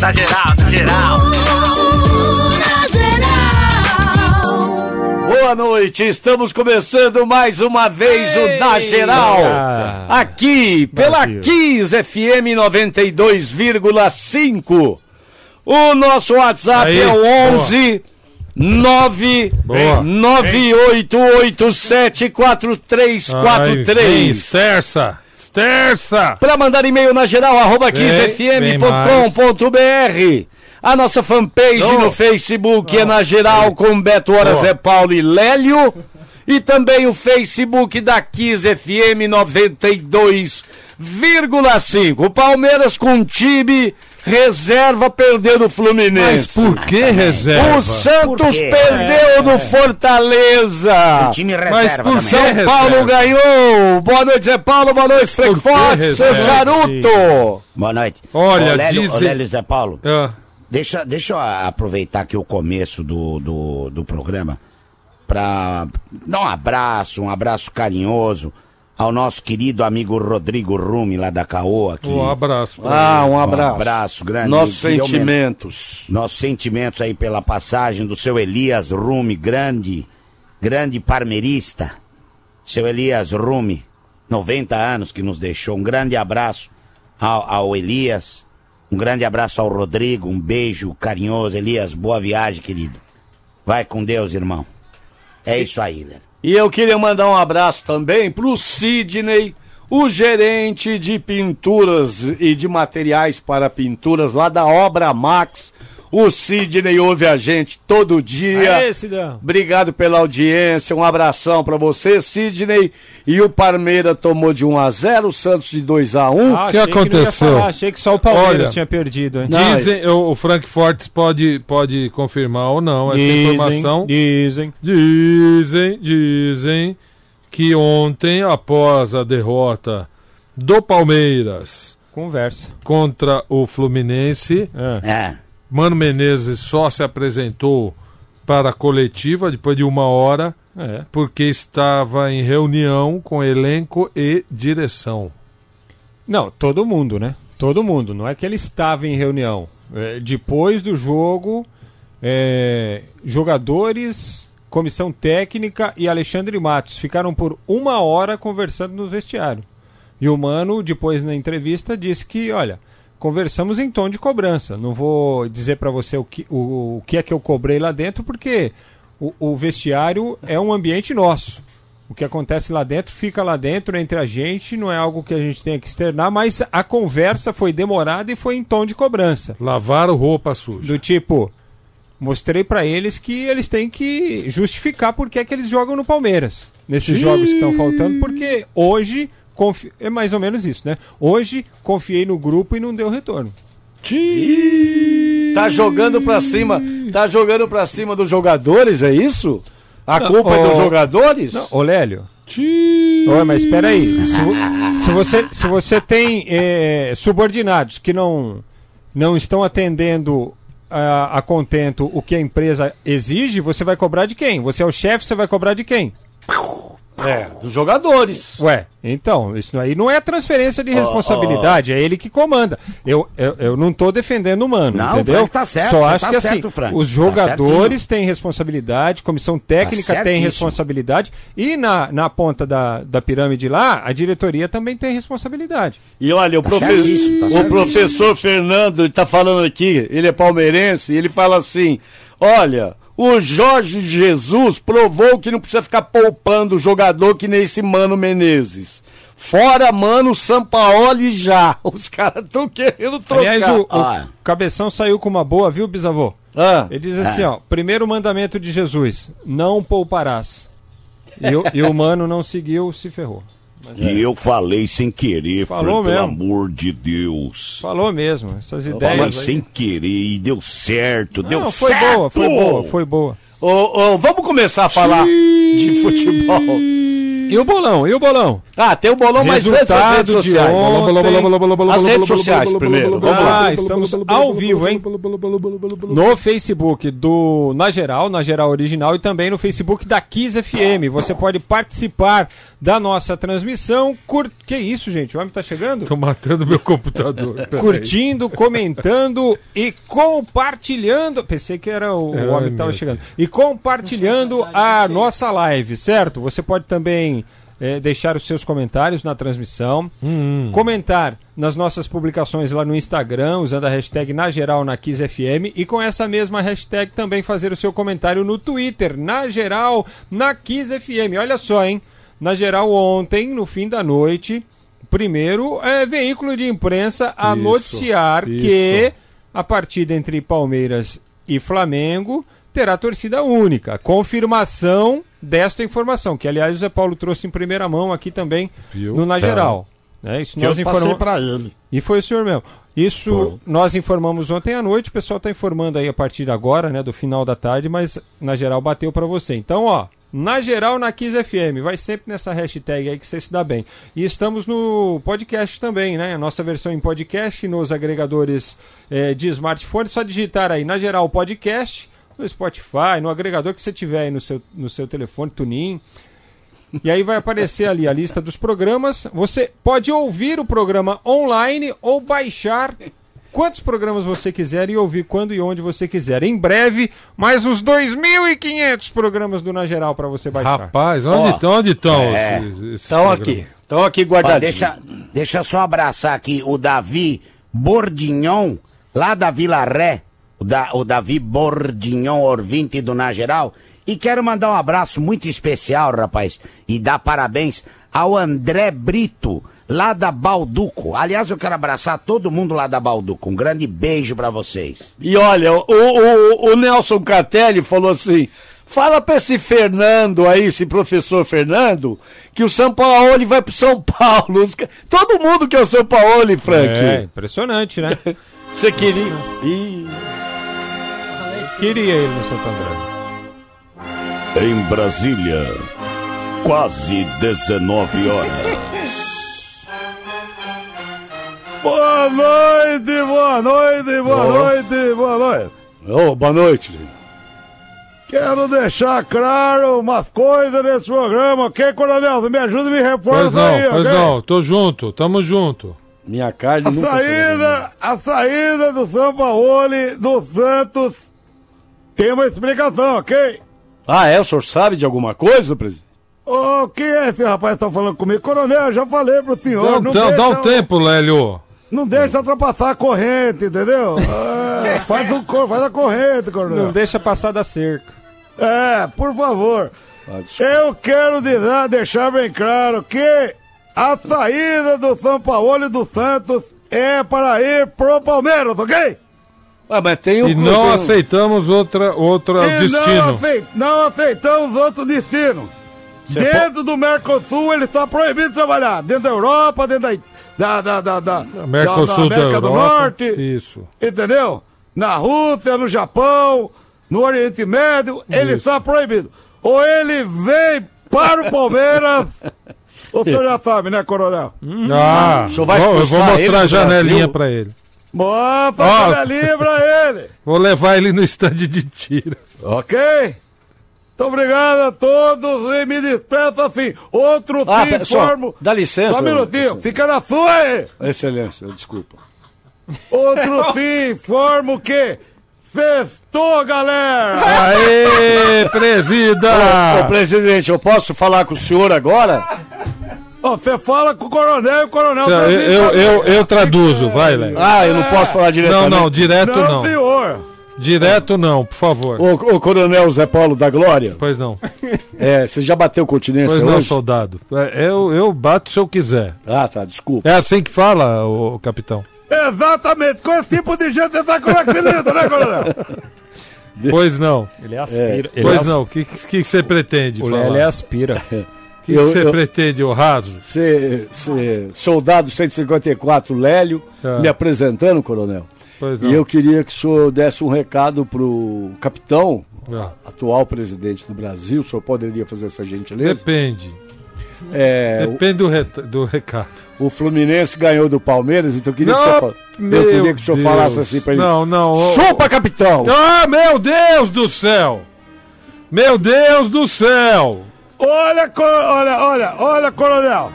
Na geral, na geral. Boa noite, estamos começando mais uma vez o Na Geral. Aqui pela Brasil. Kiss FM 92,5. O nosso WhatsApp Aí, é o boa. 11 9 Boa. 9887 Ai, vem, 4343. Esterça! Esterça! Para mandar e-mail na geral, arroba Vem, kissfm.com.br. A nossa fanpage Oh. no Facebook é na geral com Beto Hora, Boa. Zé Paulo e Lélio. E também o Facebook da Kiss FM 92,5. O Palmeiras com time reserva perdeu do Fluminense. Mas por que reserva? O Santos perdeu do Fortaleza. Time reserva Mas por também. São reserva. Paulo ganhou. Boa noite, Zé Paulo. Boa noite, que Frankfurt. Seu charuto. Boa noite. Olha, Ô, Lélio, dizem- ô, Lélio Zé Paulo, Ah, deixa, deixa eu aproveitar aqui o começo do, do, do programa para dar um abraço, um abraço carinhoso ao nosso querido amigo Rodrigo Rumi, lá da Caoa. Aqui. um abraço. Ah, um Um abraço. abraço grande. Nossos sentimentos. Nossos sentimentos aí pela passagem do seu Elias Rumi, grande, grande parmeirista. Seu Elias Rumi, 90 anos que nos deixou. Um grande abraço ao, ao Elias. Um grande abraço ao Rodrigo. Um beijo carinhoso. Elias, boa viagem, querido. Vai com Deus, irmão. É isso aí, né? E eu queria mandar um abraço também pro Sidney, o gerente de pinturas e de materiais para pinturas lá da Obra Max. O Sidney ouve a gente todo dia. Aê, Sidão. Obrigado pela audiência, um abração pra você, Sidney. E o Parmeira tomou de 1 a 0, o Santos de 2 a 1. Ah, O que aconteceu? falar, achei que só o Palmeiras Olha, tinha perdido. Hein? Dizem, o, o Frank Fortes pode, pode confirmar ou não essa Dizem, informação. Dizem. Dizem, dizem que ontem, após a derrota do Palmeiras Conversa. contra o Fluminense, É. É. Mano Menezes só se apresentou para a coletiva depois de uma hora, É. porque estava em reunião com elenco e direção. Não, todo mundo, né? Todo mundo. Não é que ele estava em reunião. É, depois do jogo, é, jogadores, comissão técnica e Alexandre Matos ficaram por uma hora conversando no vestiário. E o Mano, depois na entrevista, disse que, olha, conversamos em tom de cobrança. Não vou dizer para você o que, o, o que é que eu cobrei lá dentro, porque o, o vestiário é um ambiente nosso. O que acontece lá dentro fica lá dentro entre a gente, não é algo que a gente tenha que externar, mas a conversa foi demorada e foi em tom de cobrança. Lavaram roupa suja. Do tipo, mostrei pra eles que eles têm que justificar por que é que eles jogam no Palmeiras. Nesses jogos que estão faltando, porque hoje, confi- é mais ou menos isso, né? Hoje confiei no grupo e não deu retorno. Tá jogando pra cima, tá jogando pra cima dos jogadores, é isso? A Não, culpa é dos jogadores? Não, ô Lélio, Oi, mas espera aí. Se, se você, se você tem eh, subordinados que não, não estão atendendo a, a contento o que a empresa exige, você vai cobrar de quem? Você é o chefe, você vai cobrar de quem? É, dos jogadores. Ué, então, isso aí não é transferência de responsabilidade, é ele que comanda. Eu, eu, eu não tô defendendo o mano, Não, o entendeu? Frank tá certo, Só acho tá que assim, certo, Frank. os Tá jogadores têm responsabilidade, comissão técnica Tá tem responsabilidade e na, na ponta da, da pirâmide lá, a diretoria também tem responsabilidade. E olha, o, Tá profe- certíssimo, tá o certíssimo. professor Fernando, ele tá falando aqui, ele é palmeirense, e ele fala assim: olha, o Jorge Jesus provou que não precisa ficar poupando o jogador que nem esse Mano Menezes. Fora Mano Sampaoli já. Os caras estão querendo trocar. Aliás, o, o Ah. Cabeção saiu com uma boa, viu, bisavô? Ah, Ele diz assim, ó, primeiro mandamento de Jesus, não pouparás. E, o- e o mano não seguiu, se ferrou. E eu falei sem querer, Falou Fran, pelo mesmo. amor de Deus. Falou mesmo, essas Falei ideias aí. sem querer e deu certo, deu Não, foi certo. boa, foi boa, foi boa. ô, ô, vamos começar a falar de futebol. E o bolão? E o bolão? Ah, tem o bolão, mas antes as Resultado redes de sociais. As redes sociais primeiro, vamos lá. Ah, estamos ao vivo, hein? No Facebook do Na Geral, Na Geral Original e também no Facebook da Kiss FM. Você pode participar da nossa transmissão. Cur... Que isso, gente? O homem tá chegando? Tô matando meu computador. Curtindo, comentando e compartilhando. Pensei que era o, Ai, homem que tava chegando. E compartilhando a nossa live, certo? Você pode também eh, deixar os seus comentários na transmissão. Hum, Comentar nas nossas publicações lá no Instagram, usando a hashtag na geral na Kiss FM. E com essa mesma hashtag também fazer o seu comentário no Twitter, na geral na Kiss FM. Olha só, hein? Na geral, ontem, no fim da noite, primeiro é, veículo de imprensa a Isso, noticiar isso. que a partida entre Palmeiras e Flamengo terá torcida única. Confirmação desta informação, que aliás o Zé Paulo trouxe em primeira mão aqui também Viu? no Na Geral. Né? Isso nós informamos. pra ele. E foi o senhor mesmo. Isso nós informamos ontem à noite, o pessoal está informando aí a partir de agora, né, do final da tarde, mas na geral bateu para você. Então, ó, na geral na Kiss FM, vai sempre nessa hashtag aí que você se dá bem. E estamos no podcast também, né? A nossa versão em podcast nos agregadores eh, de smartphone, só digitar aí na geral podcast no Spotify, no agregador que você tiver aí no seu, no seu telefone, Tunin. E aí vai aparecer ali a lista dos programas. Você pode ouvir o programa online ou baixar quantos programas você quiser e ouvir quando e onde você quiser. Em breve, mais uns 2.500 programas do Na Geral para você baixar. Rapaz, onde Ó, onde estão é. Estão aqui. Estão aqui guardadinhos. deixa, deixa eu só abraçar aqui o Davi Bordignon, lá da Vila Ré. O, da, o Davi Bordignon, ouvinte do Na Geral. E quero mandar um abraço muito especial, rapaz, e dar parabéns ao André Brito, lá da Balduco. Aliás, eu quero abraçar todo mundo lá da Balduco. Um grande beijo pra vocês. E olha, o, o, o Nelson Catelli falou assim: fala pra esse Fernando aí, esse professor Fernando, que o São Paulo ele vai pro São Paulo. Todo mundo quer o São Paulo, É, Frank. impressionante, né? Você queria. Ih, Queria ele no Santo André. Em Brasília, quase 19 horas. Boa noite, boa noite, boa noite, boa noite. Ô, boa noite. Quero deixar claro umas coisas nesse programa, ok, Coronel? Me ajuda e me Pois reforça aí, não, pois não, tô junto, tamo junto. Minha carne A nunca saída, a saída do São Paulo do Santos tem uma explicação, ok? Ah, é? O senhor sabe de alguma coisa, presidente? Ô, quem é esse rapaz que tá falando comigo? Coronel, eu já falei pro senhor. Dá, não, dá- deixa, dá um tempo, Lélio. não deixa ultrapassar a corrente, entendeu? É, faz, o, cor- faz a corrente, Coronel. Não deixa passar da cerca. É, por favor. Ah. Eu quero dizer, deixar bem claro que a saída do São Paulo e do Santos é para ir pro Palmeiras, ok? Ah, mas tem um. E não tem um- aceitamos outra, outra e não, destino. aceit- não aceitamos outro destino. Cê dentro do Mercosul ele está proibido de trabalhar. Dentro da Europa, dentro da, da, da, da, da, Mercosul da da América do Europa. Norte. Isso. Entendeu? Na Rússia, no Japão, no Oriente Médio, ele está proibido. Ou ele vem para o Palmeiras. o senhor já sabe, né, Coronel? Ah, O senhor vai bom, eu vou expulsar mostrar a do janelinha pra ele. Bota a janelinha pra ele. Vou levar ele no estande de tiro. Ok? Muito obrigado a todos e me despeço assim. Outro Ah, sim pera- só, formo. dá licença, Só um minutinho, fica na sua aí. Excelência, desculpa. Outro sim informo que. Festou, galera! Aê, presida! Ô, presidente, eu posso falar com o senhor agora? Você fala com o coronel e o coronel Eu, transmite eu, pra- eu, eu traduzo, vai, Léo. Ah, eu não posso falar Não, diretamente. não, direto Não, não. senhor. Direto não, por favor. Ô, ô, coronel Zé Paulo da Glória, Pois não. é, você já bateu continência Pois não, hoje? soldado. É, Eu, eu bato se eu quiser. Ah, tá, desculpa. É assim que fala, o capitão. Exatamente, com esse tipo de gente você tá com accidente, né, coronel? Pois não. Ele aspira. ele Pois as- não. O que, que você pretende O falar? Lélio aspira. O que você pretende, o raso? Você, você- soldado 154 Lélio, Ah. me apresentando, coronel. Não. E eu queria que o senhor desse um recado pro capitão, Ah, atual presidente do Brasil. O senhor poderia fazer essa gentileza? Depende. É, o, Depende do, re- do recado. o Fluminense ganhou do Palmeiras, então eu queria que o Não, senhor, eu queria que o senhor Deus. falasse assim pra ele. Não, não. Chupa, capitão! Ah, meu Deus do céu! Meu Deus do céu! Olha, olha, olha, olha, coronel.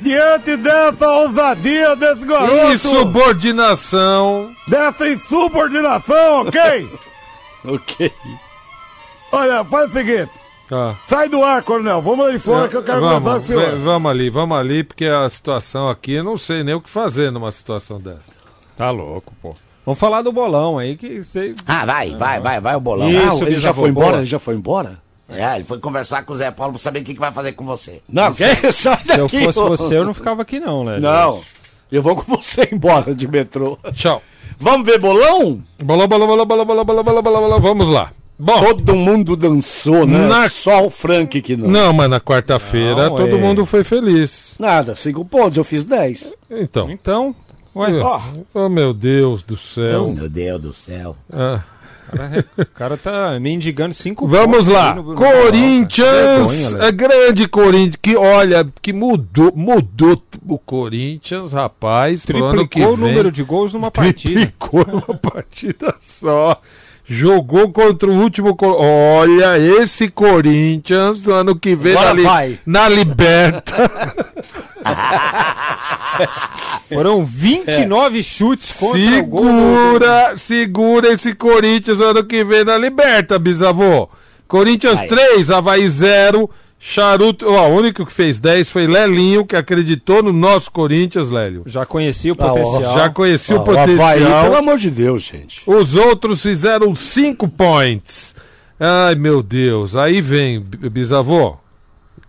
Diante dessa ousadia desse garoto, Insubordinação. dessa insubordinação, ok? Ok. Olha, faz o seguinte. Tá. Sai do ar, coronel. Vamos ali fora que eu quero conversar com o vamos, senhor. vamos ali, vamos ali, porque a situação aqui, eu não sei nem o que fazer numa situação dessa. Tá louco, pô. Vamos falar do bolão aí que você. Ah, vai, vai, vai, vai o bolão. Isso, Ah, ele já foi embora? Ele já foi embora? É, ele foi conversar com o Zé Paulo pra saber o que, que vai fazer com você. Não, que sai Se eu fosse ô. você, eu não ficava aqui não, né? Não, eu vou com você embora de metrô. Tchau. Vamos ver bolão? Bolão, bolão, bolão, bolão, bolão, bolão, bolão, bolão, bolão, vamos lá. Bom, Todo mundo dançou, né? Na- Só o Frank que não. não, mas na quarta-feira Não, todo é. mundo foi feliz. Nada, cinco pontos, eu fiz dez. Então. Então, ué, Oh, meu Deus do céu. Meu Deus do céu. Ah. O cara tá mendigando cinco Vamos lá. no- no cara. Corinthians, Vergonha, é grande Corinthians, que olha, que mudou, mudou o Corinthians, rapaz, Triplicou o número de gols numa partida. Triplicou numa partida só. Jogou contra o último. Olha, esse Corinthians, ano que vem Agora na, li- vai. na Liberta. Foram 29 chutes contra o gol. do- segura, segura esse Corinthians ano que vem na Liberta, bisavô. Corinthians Vai. 3, Havaí 0. Charuto, ó, o único que fez 10 foi Lelinho, que acreditou no nosso Corinthians, Lélio. Já conhecia o Ah, ó, potencial. Já conhecia o Ah, o Havaí, potencial. pelo amor de Deus, gente. Os outros fizeram 5 points. Ai, meu Deus. Aí vem, bisavô.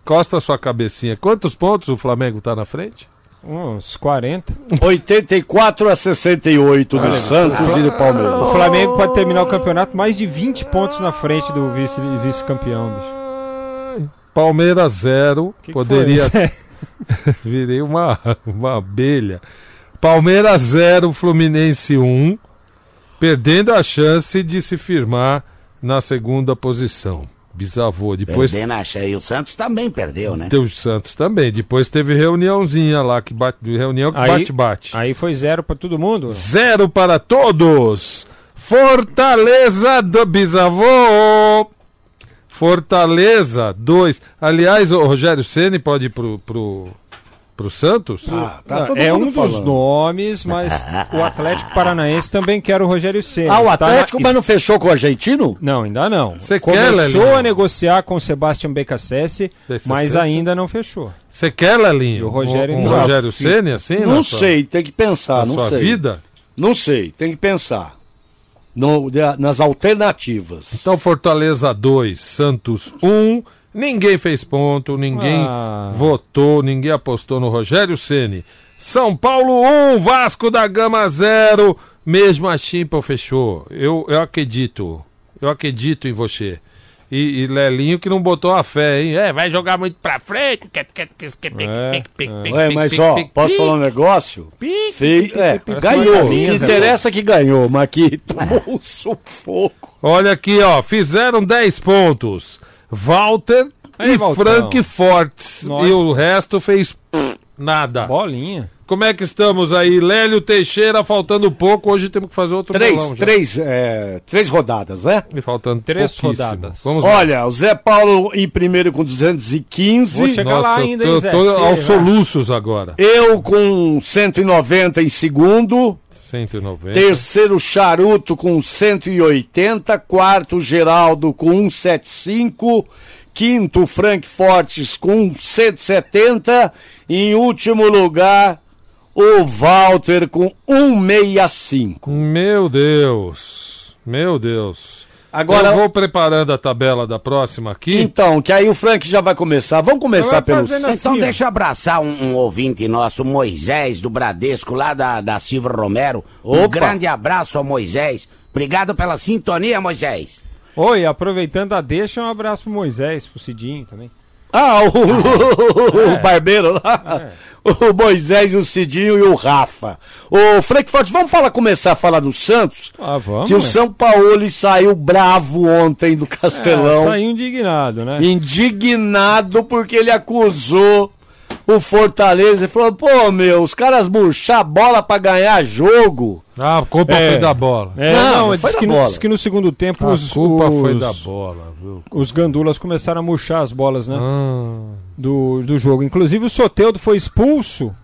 Costa sua cabecinha. Quantos pontos o Flamengo tá na frente? Uns 40. 84 a 68 do Santos e do Palmeiras. O Flamengo pode terminar o campeonato mais de 20 pontos na frente do vice- vice-campeão, bicho. Palmeiras 0. Que que Poderia. foi? Virei uma, uma abelha. Palmeiras 0, Fluminense 1. Perdendo a chance de se firmar na segunda posição. Bisavô. Depois Perdendo a cheia. E o Santos também perdeu, né? teve o Santos também. Depois teve reuniãozinha lá, que bate, reunião que Aí- bate-bate. Aí foi zero pra todo mundo. Zero para todos. Fortaleza do bisavô. Fortaleza 2. Aliás, o Rogério Ceni pode ir pro, pro, pro Santos? Ah, tá Não, todo é um dos falando. nomes, mas o Atlético Paranaense também quer o Rogério Ceni. Ah, o na- Atlético, mas não fechou com o argentino? Não, ainda não. Você quer, Começou Lelinho? a negociar com o Sebastian Becassese, mas ainda não fechou. Você quer, Lelinho? E o Rogério um, um. Rogério Ceni assim? Não na sua- sei, tem que pensar, Na não sua sei. vida? Não sei, tem que pensar. No- nas alternativas. Então, Fortaleza 2, Santos 1. Um. Ninguém fez ponto, ninguém Ah. votou, ninguém apostou no Rogério Ceni. São Paulo 1, um, Vasco da Gama 0. Mesmo a Chimpa fechou. Eu, eu acredito. Eu acredito em você. E, e Lelinho que não botou a fé, hein? É, vai jogar muito pra frente. Ué, mas ó, posso falar um negócio? Fei... É, ganhou. O que Zé interessa é que ganhou, mas que tomou um sufoco. Olha aqui, ó. Fizeram 10 pontos. Walter Aí, e Valtão. Frank Fortes. Nossa. E o resto fez pff, nada. Bolinha. Como é que estamos aí? Lélio Teixeira, faltando pouco. Hoje temos que fazer outro Três, bolão já. três, é, três rodadas, né? E faltando Três rodadas. Vamos lá. Olha, o Zé Paulo em primeiro com 215. Vou chegar lá Nossa, ainda, eu hein, Zé? tô aos lá. soluços agora. Eu com 190 em segundo. 190. Terceiro, Charuto com 180. Quarto, Geraldo com 175. Quinto, Frank Fortes com 170. E em último lugar, o Walter com 165. Meu Deus. Meu Deus. Agora, Eu vou preparando a tabela da próxima aqui. então, que aí o Frank já vai começar. Vamos começar pelos. fazendo assim, Então deixa eu abraçar um, um ouvinte nosso, Moisés, do Bradesco, lá da, da Silva Romero. Um Opa. grande abraço ao Moisés. Obrigado pela sintonia, Moisés. Oi, aproveitando a deixa, um abraço pro Moisés, pro Cidinho também. Ah, o, o barbeiro lá. O Moisés, o Cidinho e o Rafa. Ô, Frankfurt, vamos falar, começar a falar do Santos? Ah, vamos. Que o São Paulo saiu bravo ontem do Castelão. É, saiu indignado, né? indignado porque ele acusou o Fortaleza e falou: pô, meu, os caras murchar a bola pra ganhar jogo. Ah, a culpa É. foi da bola. É, Não, não, ele disse que, no, bola. disse que no segundo tempo A os, culpa os, foi da bola, viu? os gandulas começaram a murchar as bolas, né? Ah, do, do jogo. Inclusive o Soteudo foi expulso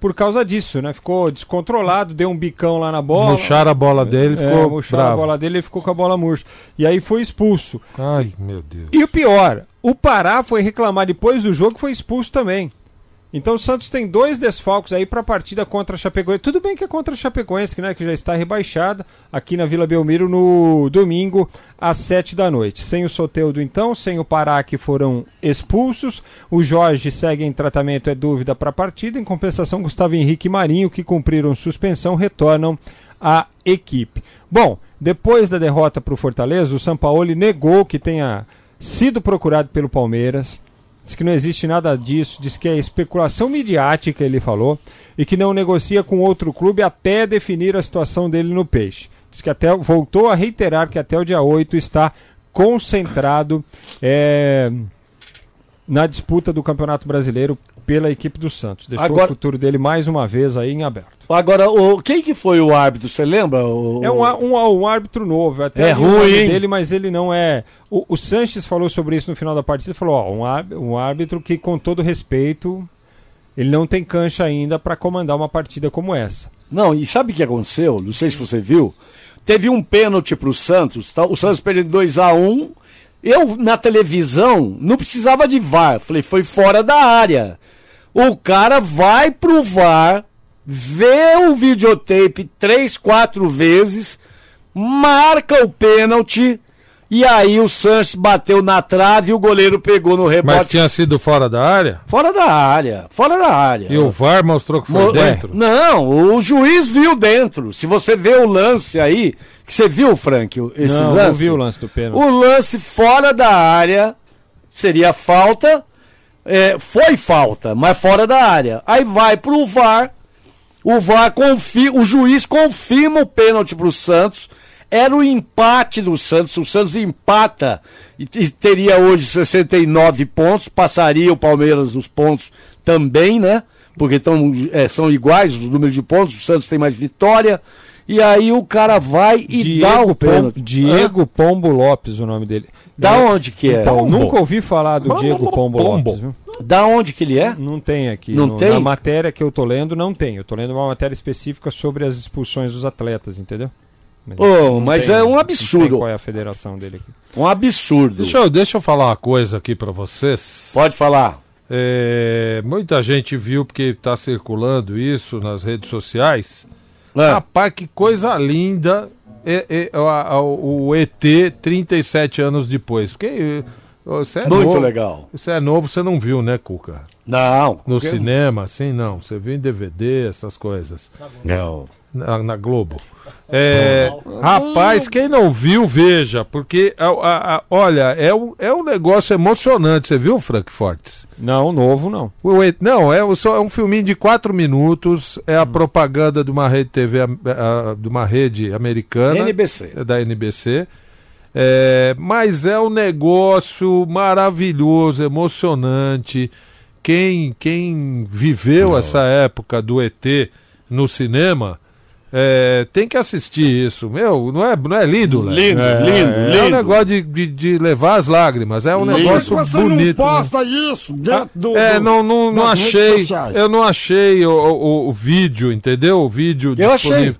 por causa disso, né? Ficou descontrolado, deu um bicão lá na bola. murcharam a bola dele, é, ficou murcharam a bravo. bola dele e ficou com a bola murcha. E aí foi expulso. Ai, meu Deus. E o pior, o Pará foi reclamar depois do jogo e foi expulso também. Então o Santos tem dois desfalques aí para a partida contra a Chapecoense. Tudo bem que é contra a Chapecoense, né, que já está rebaixada aqui na Vila Belmiro no domingo às sete da noite. Sem o Soteudo então, sem o Pará que foram expulsos. O Jorge segue em tratamento, é dúvida para a partida. Em compensação, Gustavo Henrique e Marinho, que cumpriram suspensão, retornam à equipe. Bom, depois da derrota para o Fortaleza, o Sampaoli negou que tenha sido procurado pelo Palmeiras. Diz que não existe nada disso, diz que é especulação midiática, ele falou, e que não negocia com outro clube até definir a situação dele no Peixe. Diz que até voltou a reiterar que até o dia 8 está concentrado é, na disputa do Campeonato Brasileiro pela equipe do Santos. Deixou Agora- o futuro dele mais uma vez aí em aberto. Agora, o, quem que foi o árbitro? Você lembra? O, É um, um, um árbitro novo, até É o ruim, hein? dele, mas ele não é. O, o Sanches falou sobre isso no final da partida, falou, ó, um, um árbitro que com todo respeito, ele não tem cancha ainda para comandar uma partida como essa. Não, e sabe o que aconteceu? Não sei se você viu. Teve um pênalti pro Santos, tá? o Santos perdendo 2x1. Eu, na televisão, não precisava de VAR. Falei, foi fora da área. O cara vai pro VAR, vê o videotape três, quatro vezes, marca o pênalti, e aí o Santos bateu na trave e o goleiro pegou no Mas rebote. tinha sido fora da área? Fora da área, fora da área. E o VAR mostrou que foi Mo- dentro? Não, o juiz viu dentro. Se você vê o lance aí, que você viu, Frank, o- esse não, lance? não viu o lance do pênalti. O lance fora da área seria falta. é, foi falta, mas fora da área. Aí vai pro VAR. O VAR confirma, o juiz confirma o pênalti pro Santos. Era o empate do Santos. O Santos empata e, e teria hoje 69 pontos. Passaria o Palmeiras os pontos também, né? Porque tão, é, são iguais os números de pontos. O Santos tem mais vitória. E aí o cara vai e dá o Pom- pênalti. Diego Pombo Lopes, o nome dele. Da É, onde que é? Então, nunca ouvi falar do Pombo, Diego Pombo, Pombo. Lopes. Viu? Da onde que ele é? Não tem aqui. Não no- tem? Na matéria que eu tô lendo, não tem. Eu tô lendo uma matéria específica sobre as expulsões dos atletas, entendeu? Ô, não mas tem- é um não absurdo. Qual é a federação dele aqui? Um absurdo. Deixa eu, deixa eu falar uma coisa aqui pra vocês. Pode falar. É, muita gente viu porque tá circulando isso nas redes sociais. Ah, Rapaz, que coisa linda é, é, a- a- o ET 37 anos depois. Porque eh, você é muito novo, legal. Você é novo, você não viu, né, Cuca? Não. No cinema, assim, não. Você viu em DVD, essas coisas. Não. Na, na Globo. É, rapaz, quem não viu, veja, porque a- a- a- olha, é um, é um negócio emocionante. Você viu, Frank Fortes? Não, novo não. O E- Não, é, só, é um filminho de quatro minutos, é a propaganda de uma rede TV, de uma rede americana. NBC. é da NBC. É, mas é um negócio maravilhoso, emocionante. Quem, quem viveu essa época do ET no cinema é, tem que assistir isso. Meu, não é, não é lindo, Léo? Lindo, é, lindo, É, lindo. um negócio de, de, de levar as lágrimas. É um Lindo. negócio Por que você bonito. não né? posta isso dentro do, É, do- não, não, não achei. sociais? Eu não achei o, o, o vídeo, entendeu? O vídeo Eu achei.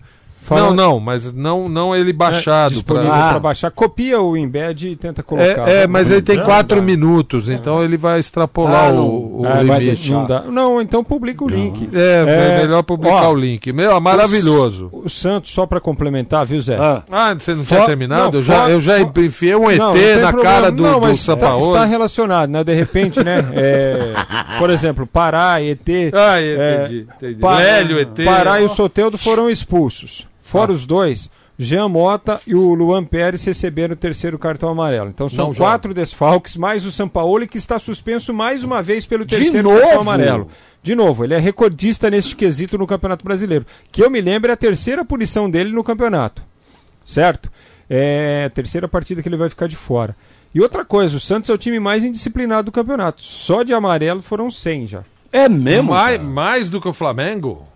Não, não, mas não, não ele baixado. É, disponível pra- Ah. para baixar. Copia o embed e tenta colocar. É, é, mas ele tem Não quatro dá. minutos, então ele vai extrapolar Ah, não. o, o Ah, limite. Não, dá. não, então publica o link. É, é É, melhor publicar ó, o link. Meu, é maravilhoso. O Santos, só para complementar, viu, Zé? Ah, Ah, você não tinha terminado? não, eu, já, fo- eu já enfiei um Não, ET não na problema. cara do, não, do mas tá- Sampaoli. está relacionado, né? De repente, né? é, por exemplo, Pará, ET. Ah, é, entendi, entendi. Pa- Lélio, ET. Pará e o Soteudo foram expulsos. Fora os dois, Jean Mota e o Luan Pérez receberam o terceiro cartão amarelo. Então são Não quatro desfalques, mais o Sampaoli, que está suspenso mais uma vez pelo De terceiro novo? cartão amarelo. De novo, ele é recordista neste quesito no Campeonato Brasileiro. Que eu me lembro é a terceira punição dele no campeonato. Certo? É a terceira partida que ele vai ficar de fora. E outra coisa, o Santos é o time mais indisciplinado do campeonato. Só de amarelo foram 100 já. É mesmo? mais, mais do que o Flamengo?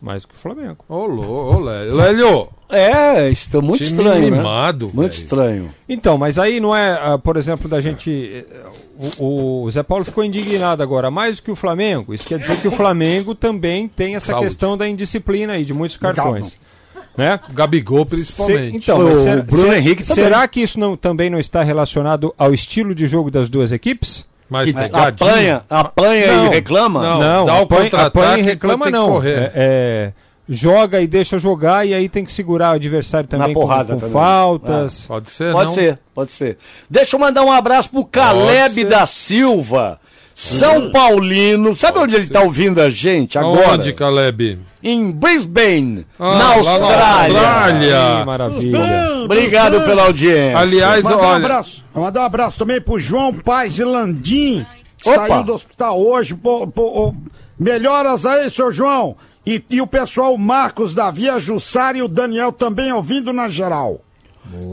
Mais que o Flamengo. Ô, Lô, ô, Lélio. É, é muito time estranho, né? mimado, Muito velho. estranho. Então, mas aí não é, ah, por exemplo, da gente. eh, O, o Zé Paulo ficou indignado agora, mais do que o Flamengo. Isso quer dizer que o Flamengo também tem essa Saúde. questão da indisciplina aí, de muitos cartões. Né? Gabigol Se- principalmente. então, O será, Bruno será- Henrique também. será que isso não, também não está relacionado ao estilo de jogo das duas equipes? Mas É, pegadinho. Apanha, apanha Não. e reclama? Não. dá o apanha, contra-ataque, apanha e então reclama que não. É, é, joga e deixa jogar e aí tem que segurar o adversário também com- porrada com, também. faltas. Pode ser, Pode não? ser, pode ser. Deixa eu mandar um abraço pro Caleb ser. da Silva, São Paulino. Sabe onde ele tá ouvindo a gente agora? Aonde, Caleb? Em Brisbane, Ah, na Austrália. Austrália. Que maravilha. Obrigado pela audiência. Aliás, Mandar um olha. abraço. Mandar um abraço também pro João Paz de Landim, que Opa. saiu do hospital hoje. Pô, pô, melhoras aí, seu João. E, e o pessoal Marcos, Davi, a Jussara e o Daniel também ouvindo na geral.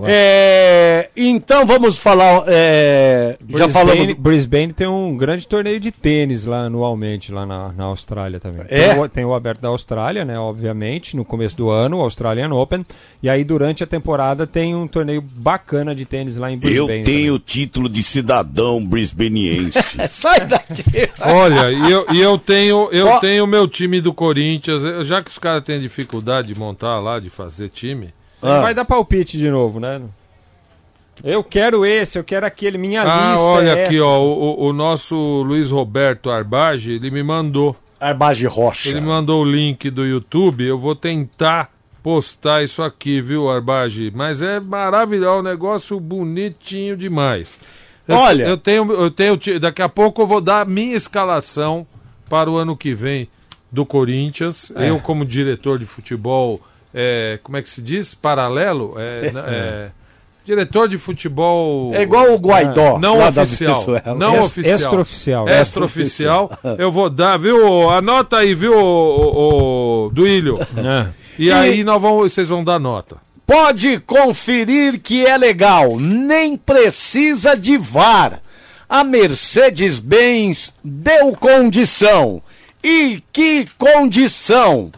É, então vamos falar. é, já falamos. do- Brisbane tem um grande torneio de tênis lá anualmente, lá na, na Austrália também. É? Tem, o, tem o aberto da Austrália, né? Obviamente, no começo do ano, o Australian Open. E aí, durante a temporada, tem um torneio bacana de tênis lá em Eu Brisbane. tenho o título de cidadão brisbaniense. Sai daqui. Olha, e eu, e eu tenho eu Ó. tenho o meu time do Corinthians. eu- Já que os caras têm dificuldade de montar lá, de fazer time. Você não vai dar palpite de novo, né? Eu quero esse, eu quero aquele, minha Ah, lista. olha é aqui, essa. ó. O, o- nosso Luiz Roberto Arbage, ele me mandou. Arbage Rocha. Ele me mandou o link do YouTube. Eu vou tentar postar isso aqui, viu, Arbage? Mas é maravilhoso, um negócio bonitinho demais. Eu- Olha. eu tenho, eu tenho. Daqui a pouco eu vou dar a minha escalação para o ano que vem do Corinthians. É. Eu, como diretor de futebol, é, como é que se diz? Paralelo? É, é, diretor de futebol. É igual o Guaidó. Não lá da oficial. Não oficial. Extraoficial. Extraoficial. Eu vou dar, viu? Anota aí, viu, o, o, Duílio? É. E, aí nós vamos, vocês vão dar nota. Pode conferir que é legal, nem precisa de VAR. A Mercedes-Benz deu condição. E que condição!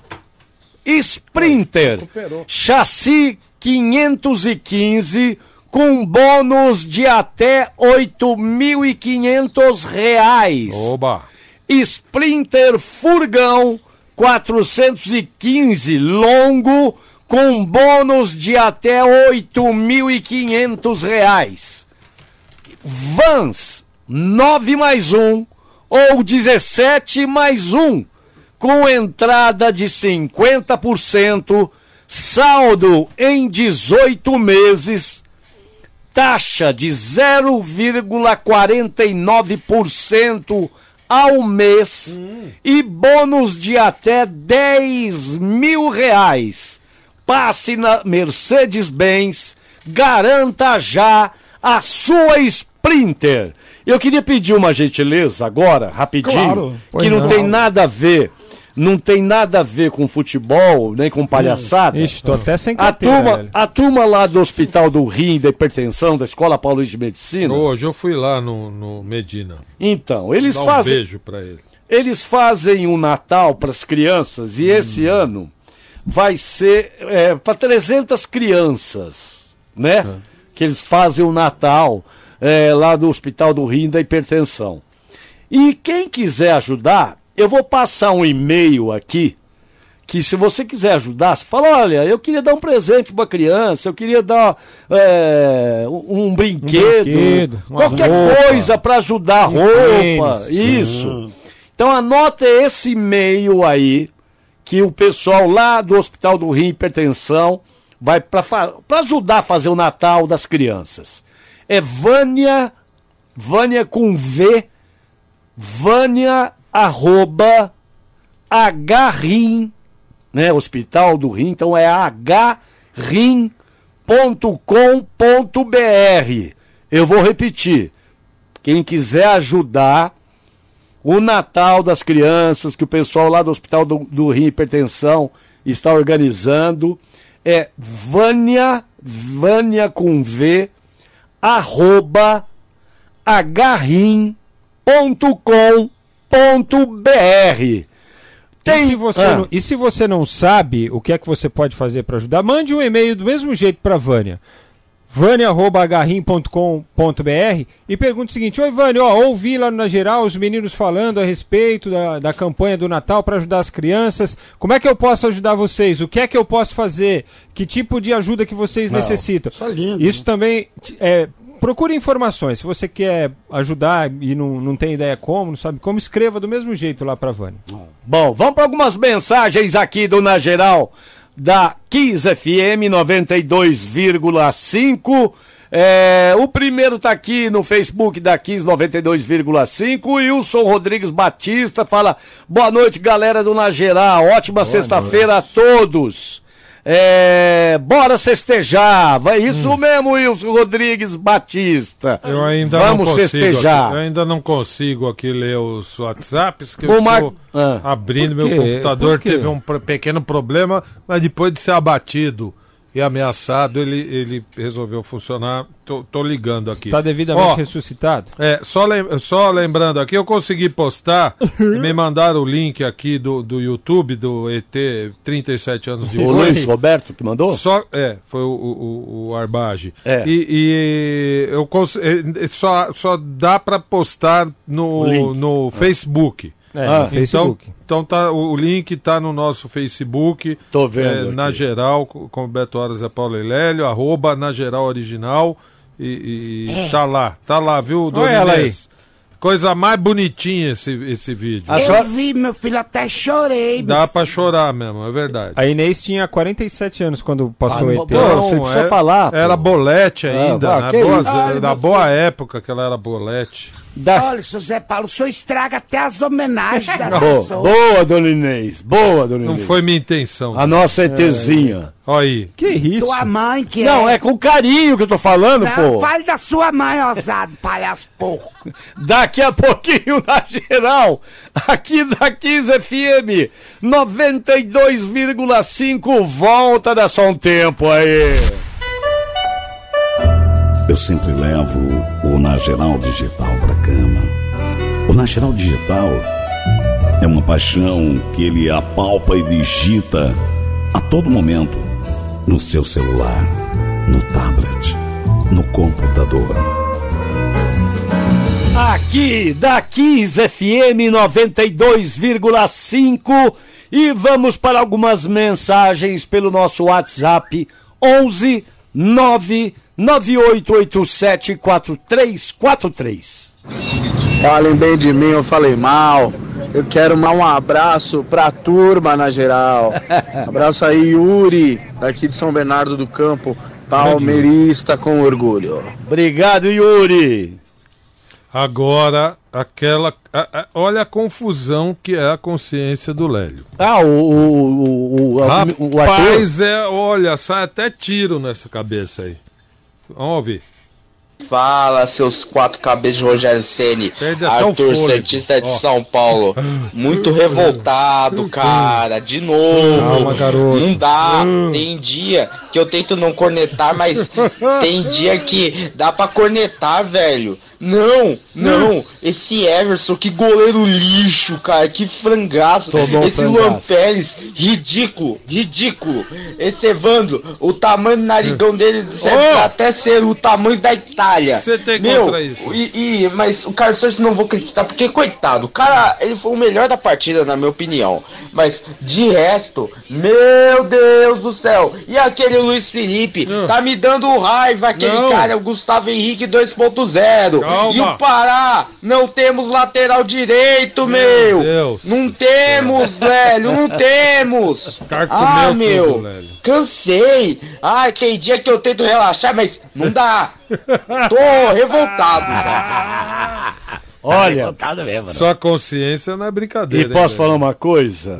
Sprinter, chassi 515 com bônus de até 8.500 reais. Oba! Sprinter Furgão 415 longo com bônus de até 8.500 reais. Vans 9 mais 1 ou 17 mais 1 com entrada de 50%, saldo em 18 meses taxa de 0,49% ao mês e bônus de até 10 mil reais. Passe na Mercedes-Benz, garanta já a sua Sprinter. Eu queria pedir uma gentileza agora, rapidinho, Claro. que não, não. tem nada a ver, não tem nada a ver com futebol, nem com palhaçada. Ixi, tô até sem A carteira, turma, velho. a turma lá do Hospital do Rim, da Hipertensão, da Escola Paulista de Medicina. Hoje eu fui lá no, no Medina. Então, eles Dá um fazem, beijo pra ele. eles fazem um Natal para as crianças e esse ano vai ser para 300 crianças, né? Que eles fazem o Natal é, lá do Hospital do Rim da Hipertensão. E quem quiser ajudar, eu vou passar um e-mail aqui que se você quiser ajudar, você fala, olha, eu queria dar um presente para uma criança, eu queria dar é, um, um brinquedo, brinquedo, uma qualquer roupa. coisa para ajudar, Um roupa, tênis. isso. Então anota esse e-mail aí, que o pessoal lá do Hospital do Rim Hipertensão vai para ajudar a fazer o Natal das crianças. É Vânia, Vânia com V, Vânia arroba hrim, né? Hospital do Rim, então é rim.com.br. Eu vou repetir. Quem quiser ajudar o Natal das crianças, que o pessoal lá do Hospital do, do Rim Hipertensão está organizando, é Vânia, Vânia com V, arroba agrim.com.br. E se, você Ah. não, e se você não sabe o que é que você pode fazer para ajudar, mande um e-mail do mesmo jeito para Vânia. vânia.agarrim.com.br e pergunte o seguinte: Oi, Vânia, ó, ouvi lá na geral os meninos falando a respeito da, da campanha do Natal para ajudar as crianças. Como é que eu posso ajudar vocês? O que é que eu posso fazer? Que tipo de ajuda que vocês necessitam? isso é lindo, Isso também t- é. Procure informações. Se você quer ajudar e não, não tem ideia como, não sabe como, escreva do mesmo jeito lá para Vânia. Bom, vamos para algumas mensagens aqui do Na Geral da Kiss FM 92,5. É, o primeiro tá aqui no Facebook da Kiss 92,5. E Wilson Rodrigues Batista fala: Boa noite, galera do Na Geral. Ótima sexta-feira a todos. É, bora festejar. Vai isso mesmo, Wilson Rodrigues Batista. Eu ainda Vamos não consigo. festejar. Aqui, eu ainda não consigo aqui ler os WhatsApps, que O eu Mar- Ah. abrindo meu computador. Teve um pequeno problema, mas depois de ser abatido e ameaçado, ele, ele resolveu funcionar. Tô, tô ligando aqui. Está devidamente Ó, ressuscitado? É, só, lem- só lembrando aqui, eu consegui postar, e me mandaram o link aqui do, do YouTube, do ET 37 anos de O. Luiz Roberto que mandou? Só, é, foi o, o, o Arbage. É. E, e eu cons- eh, só, só dá para postar no, no Facebook. É, Ah, no Facebook. Então, então tá, o, o link tá no nosso Facebook. Tô vendo é, na geral, co- com o Beto Horas e Paulo Lélio, arroba na geral original. E, e tá lá, tá lá, viu, Dona Olha ela aí. Coisa mais bonitinha esse, esse vídeo. A Eu senhora- vi, meu filho, até chorei. Dá pra chorar mesmo, é verdade. A Inês tinha 47 anos quando passou Ah, o não, ET. pô, você precisa falar, Era pô. bolete ainda, Ah, na, boa, na boa época que ela era bolete. Da... Olha, seu Zé Paulo, o senhor estraga até as homenagens da Boa, pessoa. boa, dona Inês. Boa, dona Não Inês. foi minha intenção. A nossa ETzinha. Olha aí. Que isso? Tua mãe que Não, é com carinho que eu tô falando, Não, pô. fale da sua mãe, ousado, palhaço porco. Daqui a pouquinho na geral, aqui da 15 FM 92,5, volta da só um tempo aí. Eu sempre levo o Nageral Digital pra cama. O Nageral Digital é uma paixão que ele apalpa e digita a todo momento no seu celular, no tablet, no computador. Aqui da 15 FM 92,5 e vamos para algumas mensagens pelo nosso WhatsApp 11 99887 4343. Falem bem de mim, eu falei mal. Eu quero mandar um abraço pra turma na geral. Abraço aí, Yuri, daqui de São Bernardo do Campo, palmeirista com orgulho. Obrigado, Yuri. Agora, aquela. a- a- olha a confusão que é a consciência do Lélio. Ah, o, o, o, o, o Arthur. Rapaz, é, olha, sai até tiro nessa cabeça aí. Vamos ouvir. Fala, seus quatro cabeças de Rogério Ceni, Arthur. Santista de Ó. São Paulo. Muito revoltado, cara. De novo. Calma, garoto. Não dá. Tem dia que eu tento não cornetar, mas tem dia que dá pra cornetar, velho. Não, não. Esse Everson, que goleiro lixo, cara. Que frangaço. Tomou Esse Luan frangaço. Pérez, ridículo, ridículo. Esse Evandro, o tamanho do narigão dele serve Ô! pra até ser o tamanho da Itália. Você tem Meu, contra isso? E, e- mas o Carlos Santos não vou acreditar, porque, coitado, o cara, ele foi o melhor da partida, na minha opinião. Mas, de resto, meu Deus do céu. E aquele Luiz Felipe, Não. tá me dando raiva, aquele Não. cara, o Gustavo Henrique 2.0. Calma. E o Pará, não temos lateral direito, meu. Deus não temos, velho, não temos. Carcomeu ah, tudo, meu, velho. cansei. Ai, tem dia que eu tento relaxar, mas não dá. Tô revoltado. Olha, Revoltado mesmo, né? Sua consciência não é e brincadeira. posso hein, falar velho? uma coisa?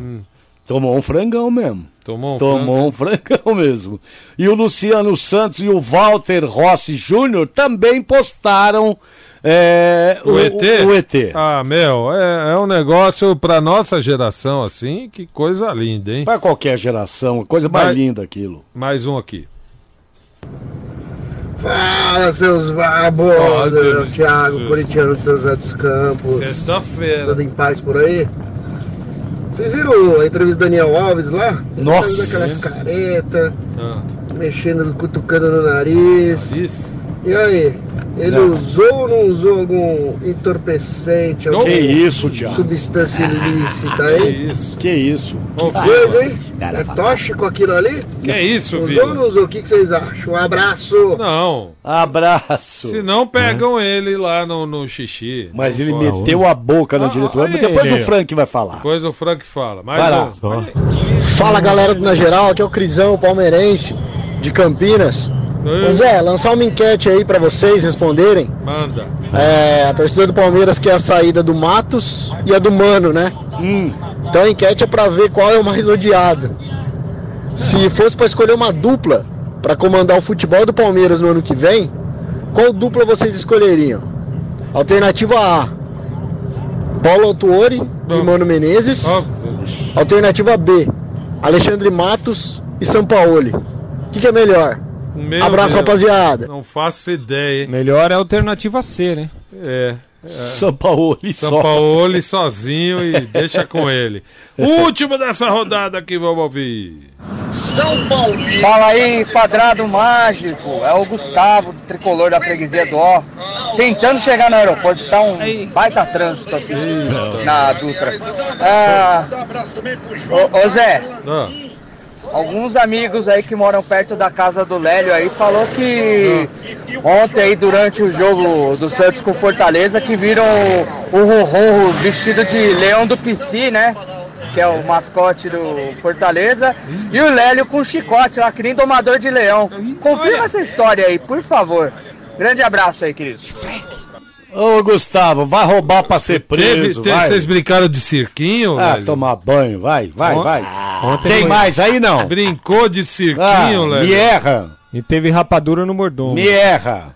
Tomou um frangão mesmo. Tomou um Tomou um frangão mesmo. E o Luciano Santos e o Walter Rossi Júnior também postaram é, O, ET? O, ET. Ah, meu, é, é um negócio pra nossa geração, assim, que coisa linda, hein? Para qualquer geração, coisa mais Mas- linda aquilo. Mais um aqui. Fala, seus vagabundos! Deus. Thiago, corintiano de São José dos Campos. Sexta-feira. Tudo em paz por aí? Vocês viram a entrevista do Daniel Alves lá? Nossa. fazendo aquelas caretas, Ah, mexendo, cutucando no nariz. isso. E aí? Ele usou ou não usou algum entorpecente, Não. alguma Que isso, Thiago? substância ilícita Que aí? isso? Que isso? Ô, Coisa, hein? É tóxico aquilo ali? Que isso, Usou ou filho? não usou? O que que vocês acham? Um abraço! Não. Abraço. Se não, pegam ele lá no, no xixi. Mas ele Não, meteu a boca na Ah, diretora. olha Depois ele. o Frank vai falar. Depois o Frank fala. Mais Vai lá. um. Fala galera do Na Geral, aqui é o Crisão, palmeirense, de Campinas. Ô Zé, lançar uma enquete aí pra vocês responderem. Manda. É, a torcida do Palmeiras quer a saída do Matos e a do Mano, né? Então a enquete é pra ver qual é o mais odiado. Se fosse pra escolher uma dupla pra comandar o futebol do Palmeiras no ano que vem, qual dupla vocês escolheriam? Alternativa A: Paulo Autuori e. Mano Menezes. Alternativa B: Alexandre Matos e Sampaoli. O que, que é melhor? Meu Abraço, Deus. rapaziada. Não faço ideia, hein? Melhor é a alternativa C, né? É. São Paulo e São só. Paulo sozinho e deixa com ele. Último dessa rodada aqui, vamos ouvir. Fala aí, quadrado mágico. É o Gustavo, tricolor da freguesia do Ó. Tentando chegar no aeroporto, tá um baita trânsito aqui na Dutra. Ah, ô, ô Zé, Ah, alguns amigos aí que moram perto da casa do Lélio aí falou que ontem aí durante o jogo do Santos com Fortaleza que viram o, o Ronron vestido de leão do Pici, né? Que é o mascote do Fortaleza, e o Lélio com chicote lá, que nem domador de leão. Confirma essa história aí, por favor. Grande abraço aí, querido. Ô, Gustavo, vai roubar pra ser teve, preso, teve- vai. vocês brincaram de cirquinho, Ah, velho? tomar banho, vai, vai, Ont- vai. Ontem Tem foi- mais aí não? Brincou de Ah, cirquinho, me erra, E teve rapadura no mordomo. me erra.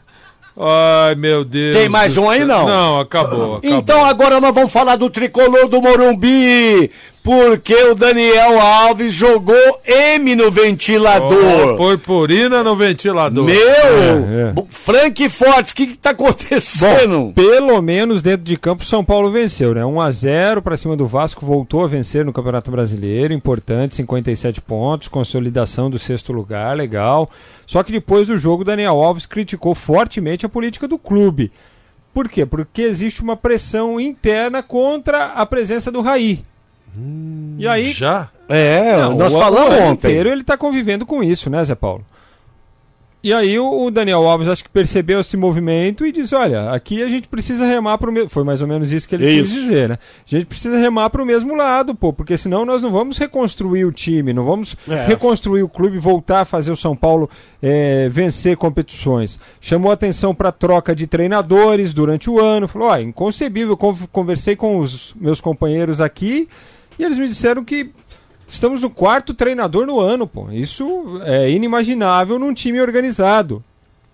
Ai, meu Deus. Tem mais um aí, não? Não, acabou. acabou. Então agora nós vamos falar do tricolor do Morumbi, porque o Daniel Alves jogou M no ventilador. Ó, purpurina no ventilador. Meu, É, é. Frank Fortes, o que, que tá acontecendo? Pelo menos dentro de campo, São Paulo venceu, né? 1 a 0 para cima do Vasco, voltou a vencer no Campeonato Brasileiro, importante, 57 pontos, consolidação do sexto lugar, legal. Só que depois do jogo, Daniel Alves criticou fortemente a política do clube. Por quê? Porque existe uma pressão interna contra a presença do Raí. E aí, Já? é, não, nós o- falamos o ano ontem. inteiro ele está convivendo com isso, né, Zé Paulo? E aí o, o Daniel Alves acho que percebeu esse movimento e disse, olha, aqui a gente precisa remar para o mesmo... Foi mais ou menos isso que ele quis Isso. dizer, né? A gente precisa remar para o mesmo lado, pô, porque senão nós não vamos reconstruir o time, não vamos É. reconstruir o clube e voltar a fazer o São Paulo eh, vencer competições. Chamou atenção para troca de treinadores durante o ano, falou, ó, inconcebível, Con- conversei com os meus companheiros aqui e eles me disseram que Estamos no quarto treinador no ano, pô. Isso é inimaginável num time organizado.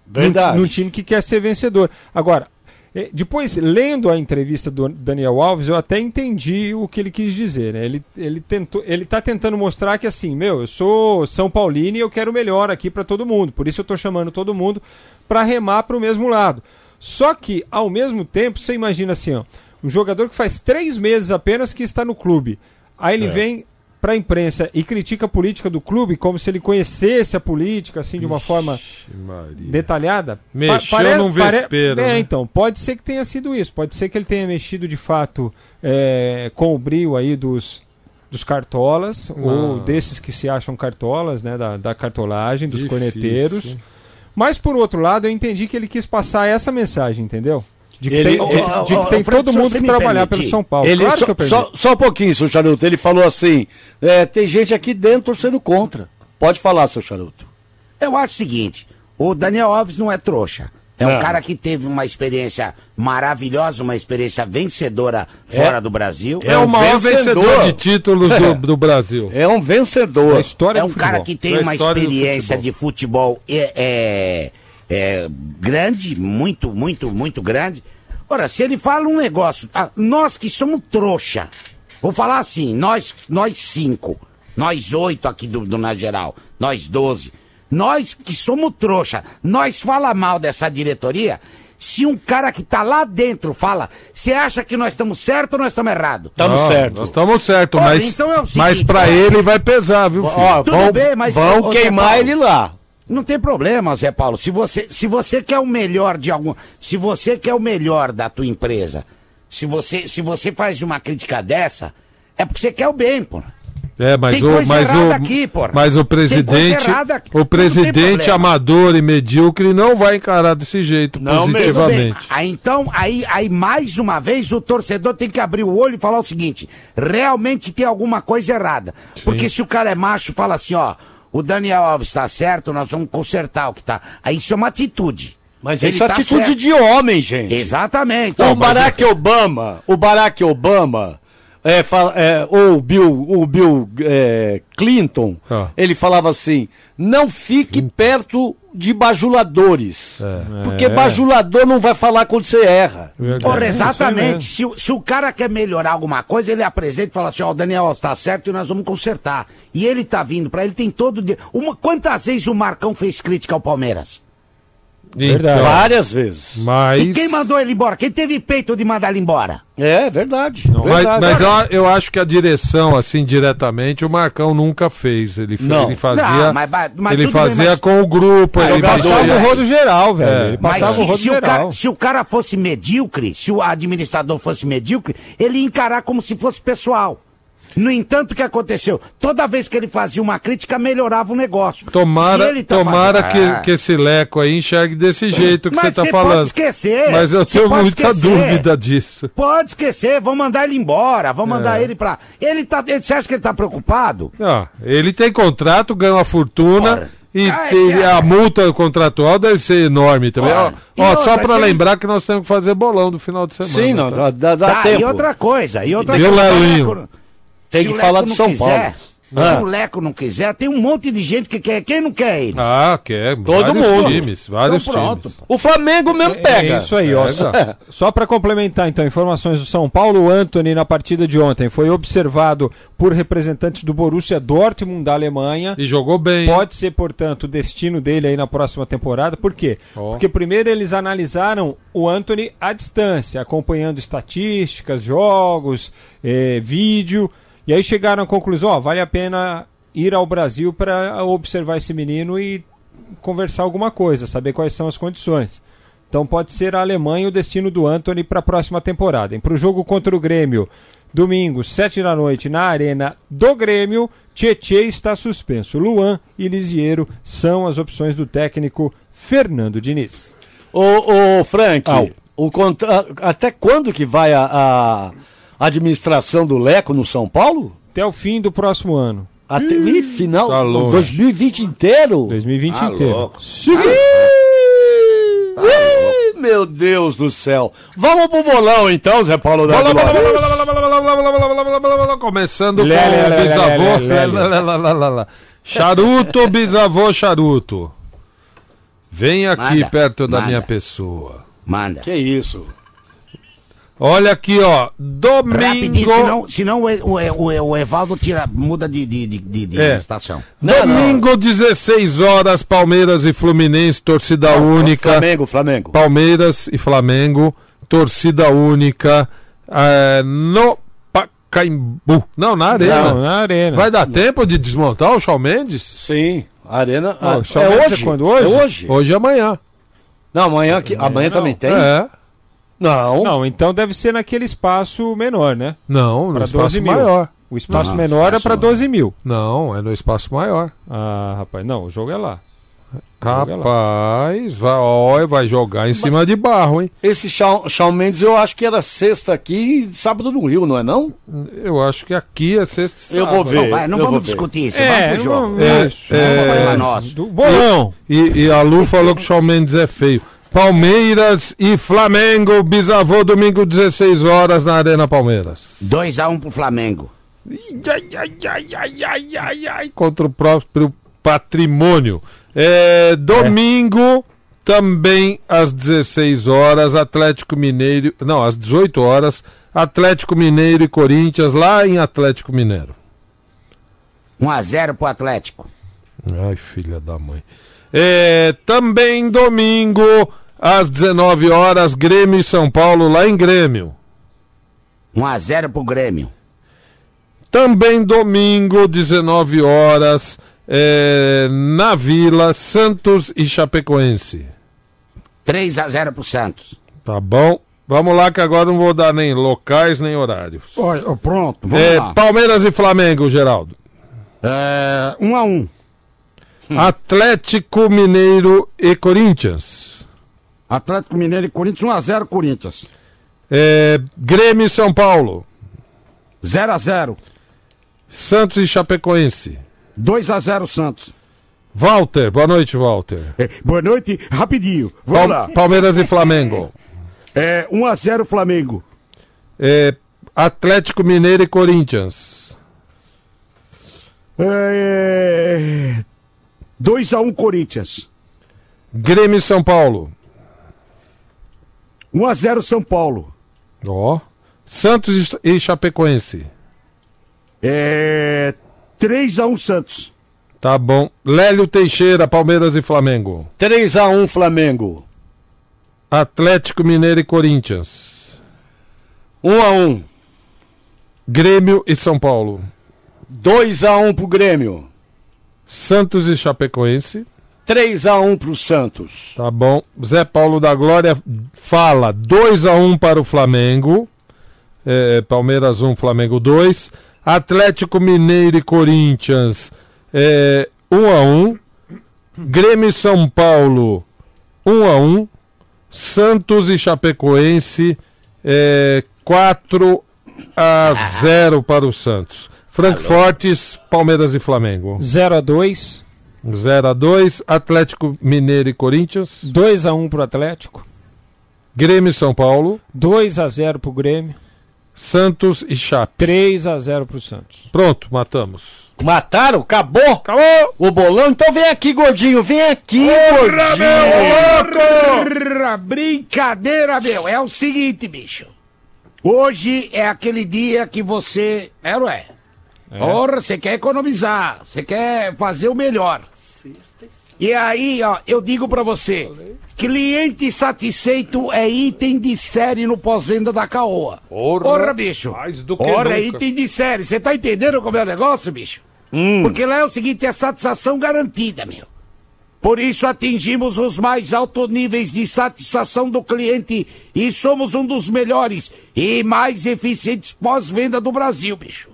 Verdade. Num, num time que quer ser vencedor. Agora, eh, depois, lendo a entrevista do Daniel Alves, eu até entendi o que ele quis dizer. Né? Ele, ele, tentou, ele tá tentando mostrar que assim, meu, eu sou São Paulino e eu quero o melhor aqui para todo mundo. Por isso eu tô chamando todo mundo para remar para o mesmo lado. Só que, ao mesmo tempo, você imagina assim, ó, um jogador que faz três meses apenas que está no clube. Aí ele vem para a imprensa e critica a política do clube como se ele conhecesse a política assim de uma forma Ixi, Maria. detalhada. Mexeu num vespeiro, É, né? então, pode ser que tenha sido isso. Pode ser que ele tenha mexido de fato é, com o brilho aí dos, dos cartolas, ou desses que se acham cartolas, né? Da, da cartolagem, dos Difícil. corneteiros. Mas por outro lado, eu entendi que ele quis passar essa mensagem, entendeu? De que Ele- tem, de- ô, de que tem todo mundo que trabalhar permitir, pelo São Paulo. Ele, claro só, que eu perdi. só, só um pouquinho, seu Charuto. Ele falou assim: é, tem gente aqui dentro torcendo contra. Pode falar, seu Charuto. Eu acho o seguinte, o Daniel Alves não é trouxa. É um Não. cara que teve uma experiência maravilhosa, uma experiência vencedora fora do Brasil. É, o maior vencedor, de títulos do, do Brasil. É um vencedor. A história É do um cara futebol. que tem uma experiência de futebol é, é- grande, muito, muito, muito grande. Ora, se ele fala um negócio, ah, nós que somos trouxa, vou falar assim, nós, nós cinco, nós oito aqui do, do Na Geral, nós doze, nós que somos trouxa, nós fala mal dessa diretoria, se um cara que tá lá dentro fala, você acha que nós estamos certo ou nós estamos errados? Estamos certo. Nós estamos certos, Ó, mas, então é seguinte, mas pra ó. ele vai pesar, viu, filho? Ó, Tudo vão, bem, mas, vão ô, queimar Paulo, ele lá. Não tem problema, Zé Paulo. Se você, se você quer o melhor de algum, se você quer o melhor da tua empresa, se você, se você faz uma crítica dessa, é porque você quer o bem, pô. É, mas o, mas o, aqui, mas o presidente, o presidente amador e medíocre não vai encarar desse jeito Não positivamente. Aí, então, aí, aí mais uma vez o torcedor tem que abrir o olho e falar o seguinte: realmente tem alguma coisa errada. Porque se o cara é macho, fala assim, ó, o Daniel Alves está certo, nós vamos consertar o que tá. Aí isso é uma atitude. Mas Ele isso é tá atitude certo. de homem, gente. Exatamente. O Mas Barack Obama, o Barack Obama, é, fala- é, ou o Bill, o Bill é, Clinton, Ah. ele falava assim: não fique perto de bajuladores. Porque É. bajulador não vai falar quando você erra. Porra, É, exatamente. Se, o- se o cara quer melhorar alguma coisa, ele apresenta e fala assim: Ó, o Daniel está certo e nós vamos consertar. E ele tá vindo pra ele, tem todo. dia. Uma, quantas vezes o Marcão fez crítica ao Palmeiras? Verdade. Várias vezes. Mas, E quem mandou ele embora? Quem teve peito de mandar ele embora? É verdade. mas, verdade. mas eu, eu acho que a direção, assim, diretamente, o Marcão nunca fez. Ele, Não. ele fazia, Não, mas- mas- mas ele bem, fazia mas- com o grupo. ele Ele passava o rodo geral, velho. É. Ele Mas o se, rodo se o geral. cara, se o cara fosse medíocre, se o administrador fosse medíocre, ele ia encarar como se fosse pessoal. No entanto, o que aconteceu? Toda vez que ele fazia uma crítica, melhorava o negócio. Tomara, tá tomara fazendo- que, que esse leco aí enxergue desse jeito que Mas você tá você falando. pode esquecer. Mas eu tenho muita esquecer. dúvida disso. Pode esquecer, vão mandar ele embora, mandar É. ele pra. Ele tá. Ele, você acha que ele tá preocupado? Ó, ele tem contrato, ganha uma fortuna. Ora. E Ah, esse é- a multa contratual deve ser enorme também. Ó. E ó, só ele- lembrar que nós temos que fazer bolão do final de semana. Sim, não, tá? dá, dá, dá Tá, tempo. e outra coisa, e outra E coisa. Lelinho? Tem se que o falar não São quiser, Paulo. Se Ah. o Leco não quiser, tem um monte de gente que quer. Quem não quer ele? Ah, quer. Todo vários mundo. times, vários Então pronto, times. O Flamengo mesmo pega. É isso aí, ó. Só, só para complementar, então, informações do São Paulo, o Anthony na partida de ontem foi observado por representantes do Borussia Dortmund da Alemanha. E jogou bem. Pode ser, portanto, o destino dele aí na próxima temporada. Por quê? Ó. Porque primeiro eles analisaram o Anthony à distância, acompanhando estatísticas, jogos, eh, vídeo, e aí chegaram à conclusão, ó, vale a pena ir ao Brasil para observar esse menino e conversar alguma coisa, saber quais são as condições. Então pode ser a Alemanha o destino do Anthony para a próxima temporada. Para o jogo contra o Grêmio, domingo, 7 da noite, na Arena do Grêmio, Tietê está suspenso. Luan e Lisiero são as opções do técnico Fernando Diniz. Ô, ô Frank, Au. o contra- até quando que vai a, a administração do Leco no São Paulo? Até o fim do próximo ano. Até o final tá 2020 inteiro? 2020 tá inteiro. Louco. Tá louco. meu Deus do céu. Vamos pro bolão então, Zé Paulo da bolão, Começando lê, com lê, bisavô. Lê, lê, Charuto, bisavô, charuto. Vem aqui Manda. perto da minha pessoa. Manda. Que isso? Olha aqui, ó. Rapidinho, Domingo. senão, senão o, o, o, o Evaldo tira, muda de, de, de, de, É. estação. Não, não. Domingo, 16 horas, Palmeiras e Fluminense, torcida única. Flamengo, Flamengo. Palmeiras e Flamengo, torcida única é, no Pacaembu. Não, na Arena. Não, na Arena. Vai dar tempo de desmontar o Shawn Mendes? Sim, Arena. Ó, ah, o Shawn é Mendes hoje? é quando? Hoje? É hoje. Hoje e amanhã. Não, amanhã, que, amanhã também tem? É. Não. Não, então deve ser naquele espaço menor, né? Não, no Para espaço 12 mil. maior. O espaço Não, menor é para 12 mil. Não, é no espaço maior. Ah, rapaz, não, o jogo é lá. Lá. Rapaz, vai, ó, vai jogar em cima de barro, hein? Esse Shawn, Mendes eu acho que era sexta aqui e sábado no Rio, não é não? Eu acho que aqui é sexta e Eu vou sábado. ver. Não, vai, não vamos ver. discutir isso, É, vamos pro jogo. não- É, é um é, problema nosso. Do bolão. E, e a Lu falou que o Shawn Mendes é feio. Palmeiras e Flamengo, bisavô, domingo 16 horas na Arena Palmeiras. 2x1 pro Flamengo. Ai, ai, ai, ai, ai, ai, contra o próprio patrimônio. É, domingo, também às 16 horas, Atlético Mineiro. Não, às 18 horas, Atlético Mineiro e Corinthians, lá em Atlético Mineiro. 1x0 pro Atlético. Ai, filha da mãe. É, também domingo, às 19 horas, Grêmio e São Paulo, lá em Grêmio. 1x0 pro Grêmio. Também domingo, 19 horas, é, na Vila, Santos e Chapecoense. 3x0 pro Santos. Tá bom? Vamos lá que agora não vou dar nem locais nem horários. Ó, pronto, vamos É, lá. Palmeiras e Flamengo, Geraldo. É, 1x1. Atlético Mineiro e Corinthians. Atlético Mineiro e Corinthians, 1x0 Corinthians. É, Grêmio e São Paulo. 0x0. Santos e Chapecoense. 2x0 Santos. Walter, boa noite, Walter. É, boa noite, rapidinho. Vamos Pal- lá. Palmeiras e Flamengo. É, 1x0 Flamengo. É, Atlético Mineiro e Corinthians. É, 2x1 Corinthians. Grêmio e São Paulo. 1x0 São Paulo. Ó. Santos e e Chapecoense. É, 3x1 Santos. Tá bom. Lélio Teixeira, Palmeiras e Flamengo. 3x1 Flamengo. Atlético Mineiro e Corinthians. 1x1. Grêmio e São Paulo. 2x1 pro Grêmio. Santos e Chapecoense. 3x1 pro Santos. Tá bom. Zé Paulo da Glória fala 2 a 1 para o Flamengo. É, Palmeiras 1, Flamengo 2. Atlético Mineiro e Corinthians é, 1 a 1. Grêmio e São Paulo 1 a 1. Santos e Chapecoense é, 4 a 0 para o Santos. Frankfortes, Palmeiras e Flamengo. 0 a 2 0 a 2. Atlético Mineiro e Corinthians. 2 a 1 pro Atlético, Grêmio e São Paulo, 2 a 0 pro Grêmio, Santos e Chape. 3 a 0 pro Santos. Pronto, matamos. Mataram? Acabou? Acabou! O bolão? Então vem aqui, gordinho. Vem aqui, gordinho. Porra, brincadeira, meu. É o seguinte, bicho. Hoje é aquele dia que você. É, não é? Porra, você quer economizar. Você quer fazer o melhor. E aí, ó, eu digo pra você: cliente satisfeito é item de série no pós-venda da Caoa. Porra, bicho. mais do que Porra, é nunca. item de série. Você tá entendendo como é o negócio, bicho? Porque lá é o seguinte: é satisfação garantida, meu. Por isso atingimos os mais altos níveis de satisfação do cliente e somos um dos melhores e mais eficientes pós-venda do Brasil, bicho.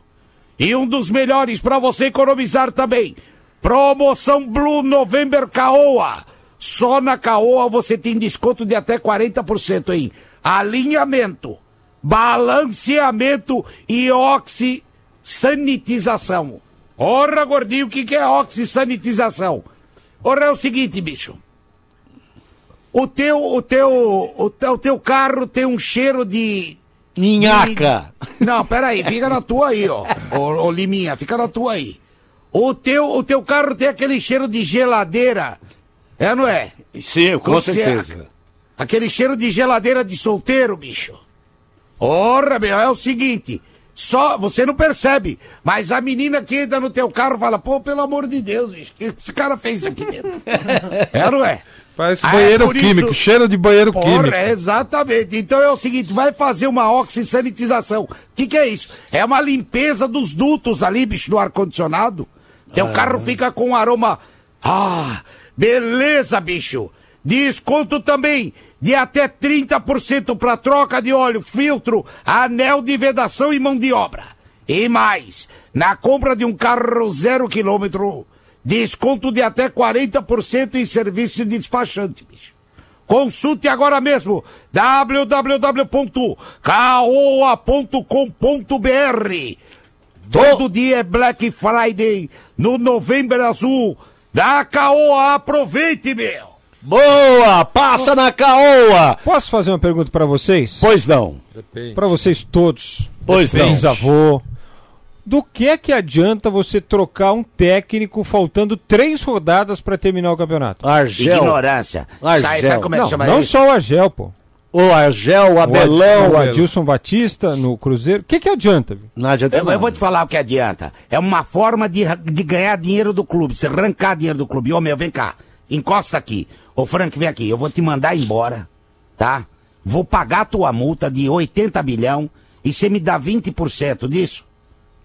E um dos melhores para você economizar também. Promoção Blue November Caoa. Só na Caoa você tem desconto de até 40% em alinhamento, balanceamento e oxisanitização. Ora, gordinho, o que, que é oxisanitização? Ora, é o seguinte, bicho. O teu, o teu, o teu, o teu carro tem um cheiro de... Minhaca. Não, peraí, fica na tua aí, ó. Ô, ô Liminha, fica na tua aí. O teu, o teu carro tem aquele cheiro de geladeira. É, não é? Sim, com Você- certeza. Aquele cheiro de geladeira de solteiro, bicho. Ora, meu, é o seguinte. Só, você não percebe, mas a menina que entra no teu carro fala, pô, pelo amor de Deus, bicho, o que esse cara fez aqui dentro? é, não é? Parece Ah, é banheiro por químico, isso- cheiro de banheiro Porra, químico. é exatamente. Então é o seguinte, vai fazer uma oxisanitização. O que, que é isso? É uma limpeza dos dutos ali, bicho, do ar-condicionado. Teu carro fica com um aroma. Ah, beleza, bicho. Desconto também de até 30% para troca de óleo, filtro, anel de vedação e mão de obra. E mais, na compra de um carro zero quilômetro, desconto de até 40% em serviço de despachante, bicho. Consulte agora mesmo www.caoa.com.br. Todo dia é Black Friday no Novembro Azul da Caoa. Aproveite, meu! Boa! Passa na caoa! Posso fazer uma pergunta pra vocês? Pois não. Pra vocês todos. Pois não. Bisavô. Do que é que adianta você trocar um técnico faltando três rodadas pra terminar o campeonato? Argel. Ignorância. Argel. Sabe, sabe como é que Não, chama não isso? só o Argel, pô. O Argel, o Abelão. O Adilson Batista no Cruzeiro. O que, que adianta? viu? Não adianta Eu, eu nada. vou te falar o que adianta. É uma forma de, de ganhar dinheiro do clube, se arrancar dinheiro do clube. Ô meu, vem cá, encosta aqui. Ô Frank, vem aqui, eu vou te mandar embora, tá? Vou pagar a tua multa de 80 bilhão e você me dá 20% disso.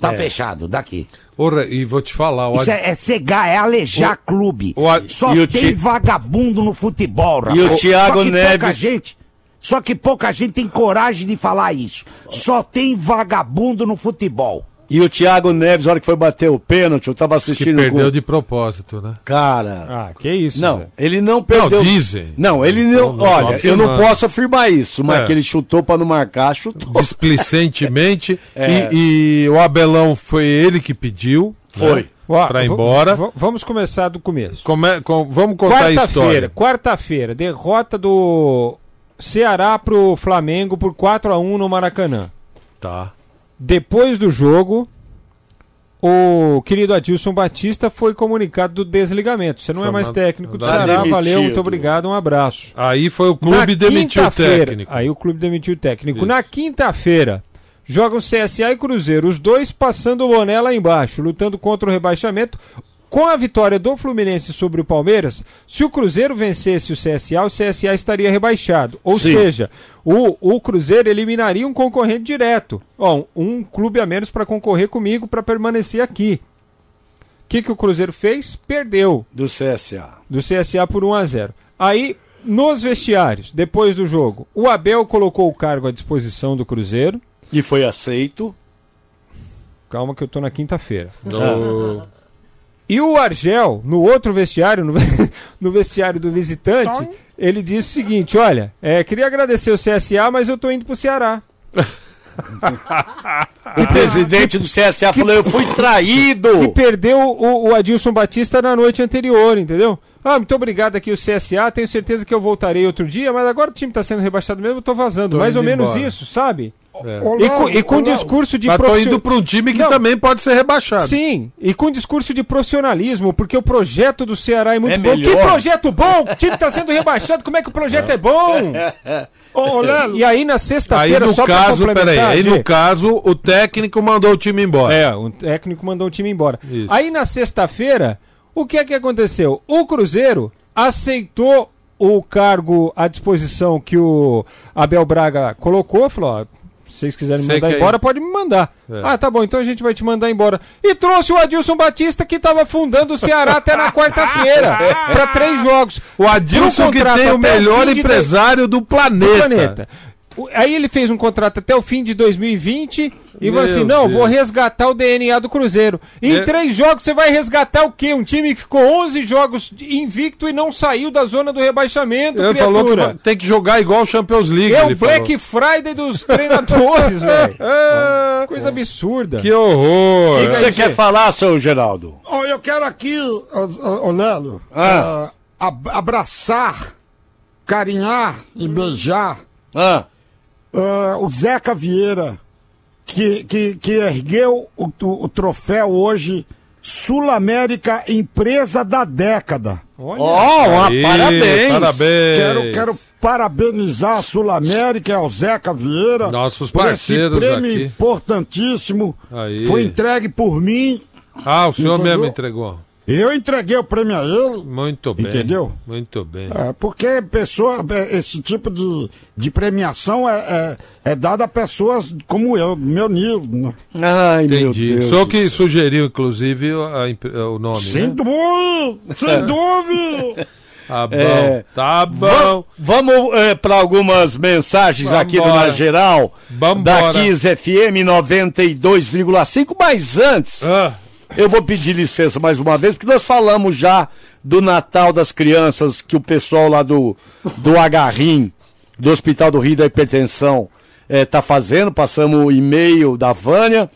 Tá fechado, daqui. Porra, e vou te falar, o Isso é, é cegar, é alejar clube. o Só e o tem vagabundo no futebol, rapaz. E o Thiago Só que pouca Neves- gente, só que pouca gente tem coragem de falar isso. Só tem vagabundo no futebol. E o Thiago Neves, na hora que foi bater o pênalti, eu tava que assistindo. perdeu com- de propósito, né? Cara. Ah, que isso, Não, Zé. ele não perdeu. Não, dizem. Não, ele não. Não, não olha, eu não posso afirmar isso, mas É. que ele chutou pra não marcar, chutou. Displicentemente. É. e, e o Abelão foi ele que pediu. Foi. Né? Ó, Pra ir embora. v- vamos começar do começo. Come- com- vamos contar a Quarta-feira, história. quarta-feira, derrota do Ceará pro Flamengo por 4 a 1 no Maracanã. Tá. Depois do jogo, o querido Adilson Batista foi comunicado do desligamento. Você não Foi é mais ma- técnico do Ceará, demitido. valeu, muito obrigado, um abraço. Aí foi o Na clube demitiu o técnico. Aí o clube demitiu o técnico. Isso. Na quinta-feira, jogam CSA e Cruzeiro, os dois passando o boné lá embaixo, lutando contra o rebaixamento. Com a vitória do Fluminense sobre o Palmeiras, se o Cruzeiro vencesse o CSA, o CSA estaria rebaixado. Ou Sim. seja, o, o Cruzeiro eliminaria um concorrente direto. Um clube a menos para concorrer comigo para permanecer aqui. O que, que o Cruzeiro fez? Perdeu Do CSA. do CSA por 1 a 0. Aí, nos vestiários, depois do jogo, o Abel colocou o cargo à disposição do Cruzeiro. E foi aceito. Calma que eu tô na quinta-feira. No- E o Argel, no outro vestiário, no, no vestiário do visitante, ele disse o seguinte: olha, é, queria agradecer o CSA, mas eu tô indo pro Ceará. O presidente do CSA falou: eu fui E traído. perdeu o, o Adilson Batista na noite anterior, entendeu? Ah, muito obrigado aqui o CSA, tenho certeza que eu voltarei outro dia, mas agora o time tá sendo rebaixado mesmo, eu tô vazando. Tô Mais ou menos embora. isso, sabe? É. Ô, E com, e com discurso de Mas tô profission- indo pra um time que Não. também pode ser rebaixado. Sim, e com discurso de profissionalismo, porque o projeto do Ceará é muito É bom. melhor. Que projeto bom! O time tá sendo rebaixado, como é que o projeto é bom? Ô, Léo, E aí na sexta-feira, no só pra caso, complementar, peraí, aí no caso, o técnico mandou o time embora. É, o técnico mandou o time embora. Isso. Aí na sexta-feira, o que é que aconteceu? O Cruzeiro aceitou o cargo à disposição que o Abel Braga colocou, falou, ó, se vocês quiserem me mandar é embora, pode me mandar. É. Ah, tá bom, então a gente vai te mandar embora. E trouxe o Adilson Batista, que estava fundando o Ceará até na quarta-feira, para três jogos. O Adilson que tem o melhor fim de empresário do do planeta. Aí ele fez um contrato até o fim de 2020 e falou Meu assim: não, Deus. vou resgatar o DNA do Cruzeiro. Em É. três jogos você vai resgatar o quê? Um time que ficou 11 jogos invicto e não saiu da zona do rebaixamento, Ele falou que criatura. tem que jogar igual o Champions League. É o Black Friday dos treinadores, velho. falou. Coisa absurda. Que horror. O que você Aí, quer falar, seu Geraldo? Ó, eu quero aqui, ô, Lelo, Ah. ab- abraçar, carinhar e beijar Ah, ah, o Zeca Vieira, que, que, que ergueu o, o- o troféu hoje Sul-América Empresa da Década. ó, uma Aí, parabéns. Parabéns. Quero, quero parabenizar a Sul-América e ao Zeca Vieira Nossos por esse parceiros prêmio aqui. importantíssimo. Aí. Foi entregue por mim. Ah, o senhor Entendeu? mesmo entregou. Eu entreguei o prêmio a ele. Muito bem. Entendeu? Muito bem. É, porque pessoa, é, esse tipo de, de premiação é, é, é dado a pessoas como eu, do meu nível. né? Ai, meu Entendi. Deus. O senhor do que sugeriu, inclusive, a imp- o nome, Sem né? dúvida! Sem dúvida! Tá bom. É. Tá bom. Va- Vamos para algumas mensagens aqui do Vambora. Na Geral, Vambora. da Kiss FM 92,5, mas antes, Ah, eu vou pedir licença mais uma vez, porque nós falamos já do Natal das Crianças, que o pessoal lá do, do Agarrim, do Hospital do Rio da Hipertensão, está fazendo, passamos o e-mail da Vânia,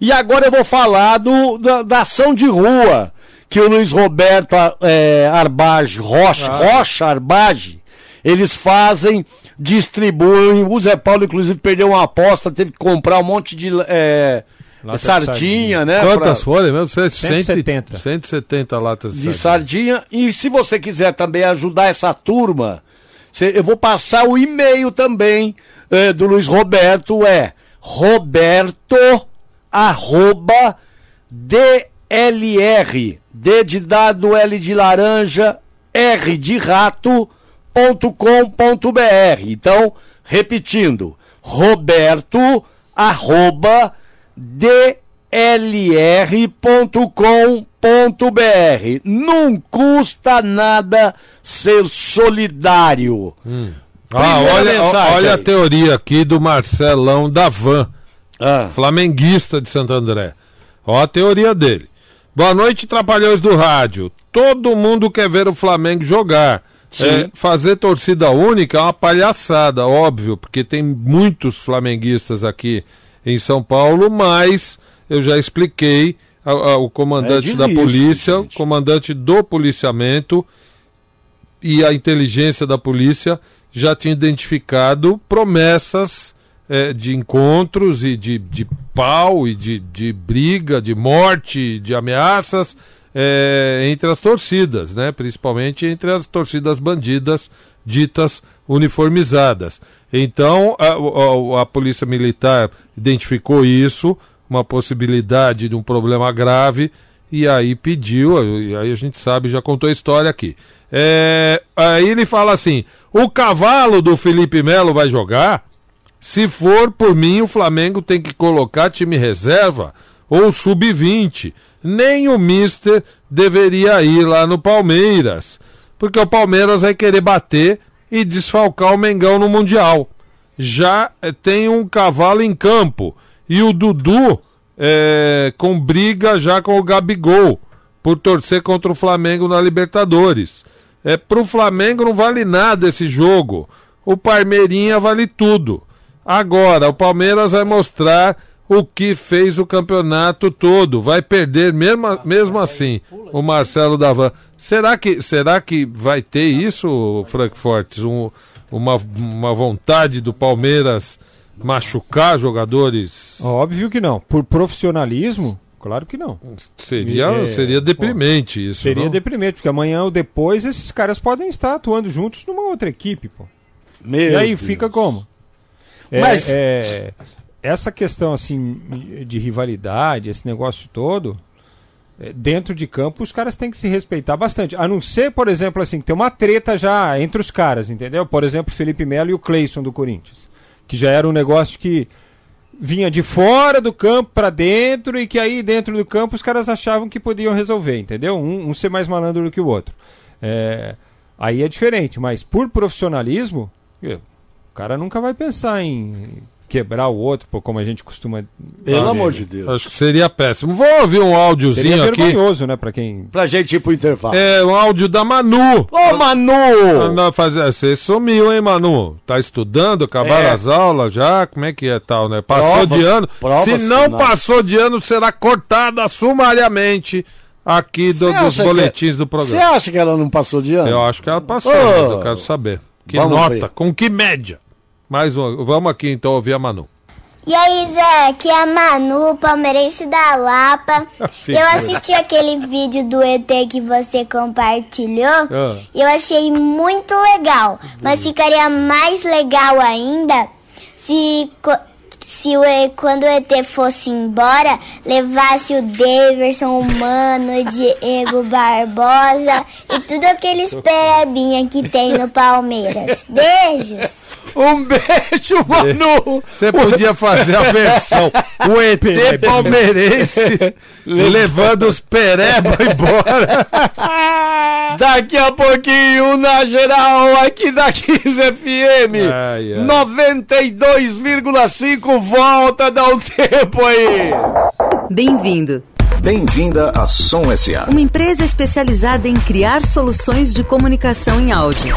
e agora eu vou falar do, da, da ação de rua, que o Luiz Roberto é, Arbage, Rocha, Rocha Arbage, eles fazem, distribuem. O Zé Paulo, inclusive, perdeu uma aposta, teve que comprar um monte de é, sardinha, sardinha. né? Quantas pra- folhas mesmo? Cê- 170. 170 latas de de sardinha. E se você quiser também ajudar essa turma, cê- eu vou passar o e-mail também eh, do Luiz Roberto, é roberto arroba DLR, D de dado, L de laranja, R de rato, ponto com ponto BR. Então, repetindo, roberto arroba dlr.com.br. Não custa nada ser solidário. Ah, Primeira olha, olha a teoria aqui do Marcelão da Van, Ah, flamenguista de Santo André. Ó a teoria dele. Boa noite, trapalhões do rádio. Todo mundo quer ver o Flamengo jogar. É, fazer torcida única é uma palhaçada, óbvio, porque tem muitos flamenguistas aqui em São Paulo, mas eu já expliquei ao, ao comandante É da polícia, gente. comandante do policiamento e a inteligência da polícia já tinha identificado promessas eh, de encontros e de, de pau e de, de briga, de morte, de ameaças eh, entre as torcidas, né? principalmente entre as torcidas bandidas ditas uniformizadas. Então a, a- a Polícia Militar identificou isso, uma possibilidade de um problema grave, e aí pediu, e aí a gente sabe, já contou a história aqui. É, aí ele fala assim: o cavalo do Felipe Melo vai jogar? Se for por mim, o Flamengo tem que colocar time reserva ou sub-20. Nem o Mister deveria ir lá no Palmeiras. Porque o Palmeiras vai querer bater e desfalcar o Mengão no Mundial. Já eh, tem um cavalo em campo. E o Dudu eh, com briga já com o Gabigol por torcer contra o Flamengo na Libertadores. É, pro Flamengo não vale nada esse jogo. O Parmeirinha vale tudo. Agora, o Palmeiras vai mostrar o que fez o campeonato todo. Vai perder mesmo, mesmo assim. O Marcelo Davan. Será que, será que vai ter isso, Frankfurt? Um, uma, uma vontade do Palmeiras machucar jogadores? Óbvio que não. Por profissionalismo, claro que não. Seria, É, seria deprimente isso. Seria não? deprimente, porque amanhã ou depois esses caras podem estar atuando juntos numa outra equipe, pô. meu e aí Deus. fica como? É, Mas- é, essa questão assim de rivalidade, esse negócio todo, é, dentro de campo os caras têm que se respeitar bastante. A não ser, por exemplo, assim, que tem uma treta já entre os caras, entendeu? Por exemplo, Felipe Melo e o Cleison do Corinthians, que já era um negócio que vinha de fora do campo para dentro e que aí dentro do campo os caras achavam que podiam resolver, entendeu? Um, um ser mais malandro do que o outro. É, aí é diferente, mas por profissionalismo, o cara nunca vai pensar em quebrar o outro, pô, como a gente costuma. Pelo dizer. amor de Deus. Acho que seria péssimo. Vou ouvir um Seria áudiozinho aqui. vergonhoso, né, para quem. Pra gente ir pro intervalo. É um áudio da Manu. Ô, Manu! Não, fazer, você sumiu, hein, Manu? Tá estudando? Acabaram É. as aulas já? Como é que é tal, né? Passou Provas- de ano? provas Se não finais. passou de ano, será cortada sumariamente aqui do- dos boletins do Você programa. acha que ela não passou de ano? Eu acho que ela passou, Ô. mas eu quero saber. Que Vamos nota? ver. Com que média? Mais um. Vamos aqui então ouvir a Manu. E aí, Zé, aqui é a Manu, palmeirense da Lapa. Eu assisti aquele vídeo do ET que você compartilhou Ah. e eu achei muito legal. Mas ficaria mais legal ainda se, se o, quando o ET fosse embora, levasse o Daverson, o Mano, o Diego Barbosa e tudo aqueles perebinha que tem no Palmeiras. Beijos! Um beijo, Manu! Você podia fazer a versão. O ET palmeirense levando os pereba embora. Daqui a pouquinho, na geral, aqui da 15 FM. Ai, ai. 92,5 volta, dá um tempo aí. Bem-vindo. Bem-vinda à Som SA. Uma empresa especializada em criar soluções de comunicação em áudio.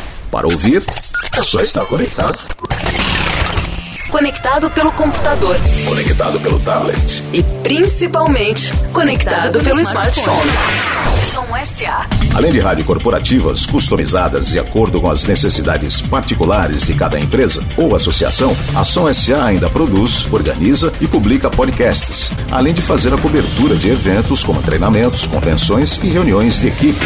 Para ouvir, é só estar conectado. Conectado pelo computador. Conectado pelo tablet. E principalmente conectado pelo smartphone. Som SA. Além de rádio corporativas customizadas de acordo com as necessidades particulares de cada empresa ou associação, a Som SA ainda produz, organiza e publica podcasts, além de fazer a cobertura de eventos como treinamentos, convenções e reuniões de equipe.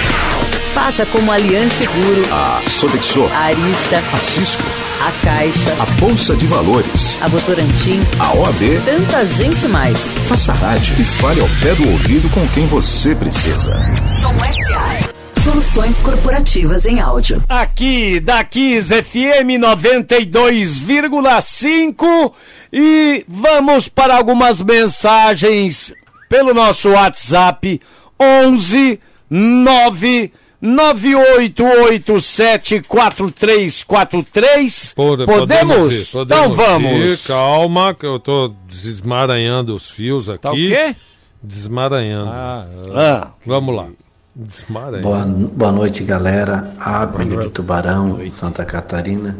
Faça como Aliança Seguro, A Sodexo, a Arista, a Cisco, a Caixa, a Bolsa de Valores, a Votorantim, a OAB. tanta gente mais. Faça rádio e fale ao pé do ouvido com quem você precisa. Som SA. Soluções corporativas em áudio. Aqui da Kiss FM 92,5 e vamos para algumas mensagens pelo nosso WhatsApp 11 9 98874343. Pod- Podemos? ir, Então vamos. ir. calma, que eu tô desmaranhando os fios aqui. Tá o quê? Desmaranhando. Ah. Vamos lá. Desmaranhando. Boa, boa noite, galera. Abner de Tubarão, Santa Catarina.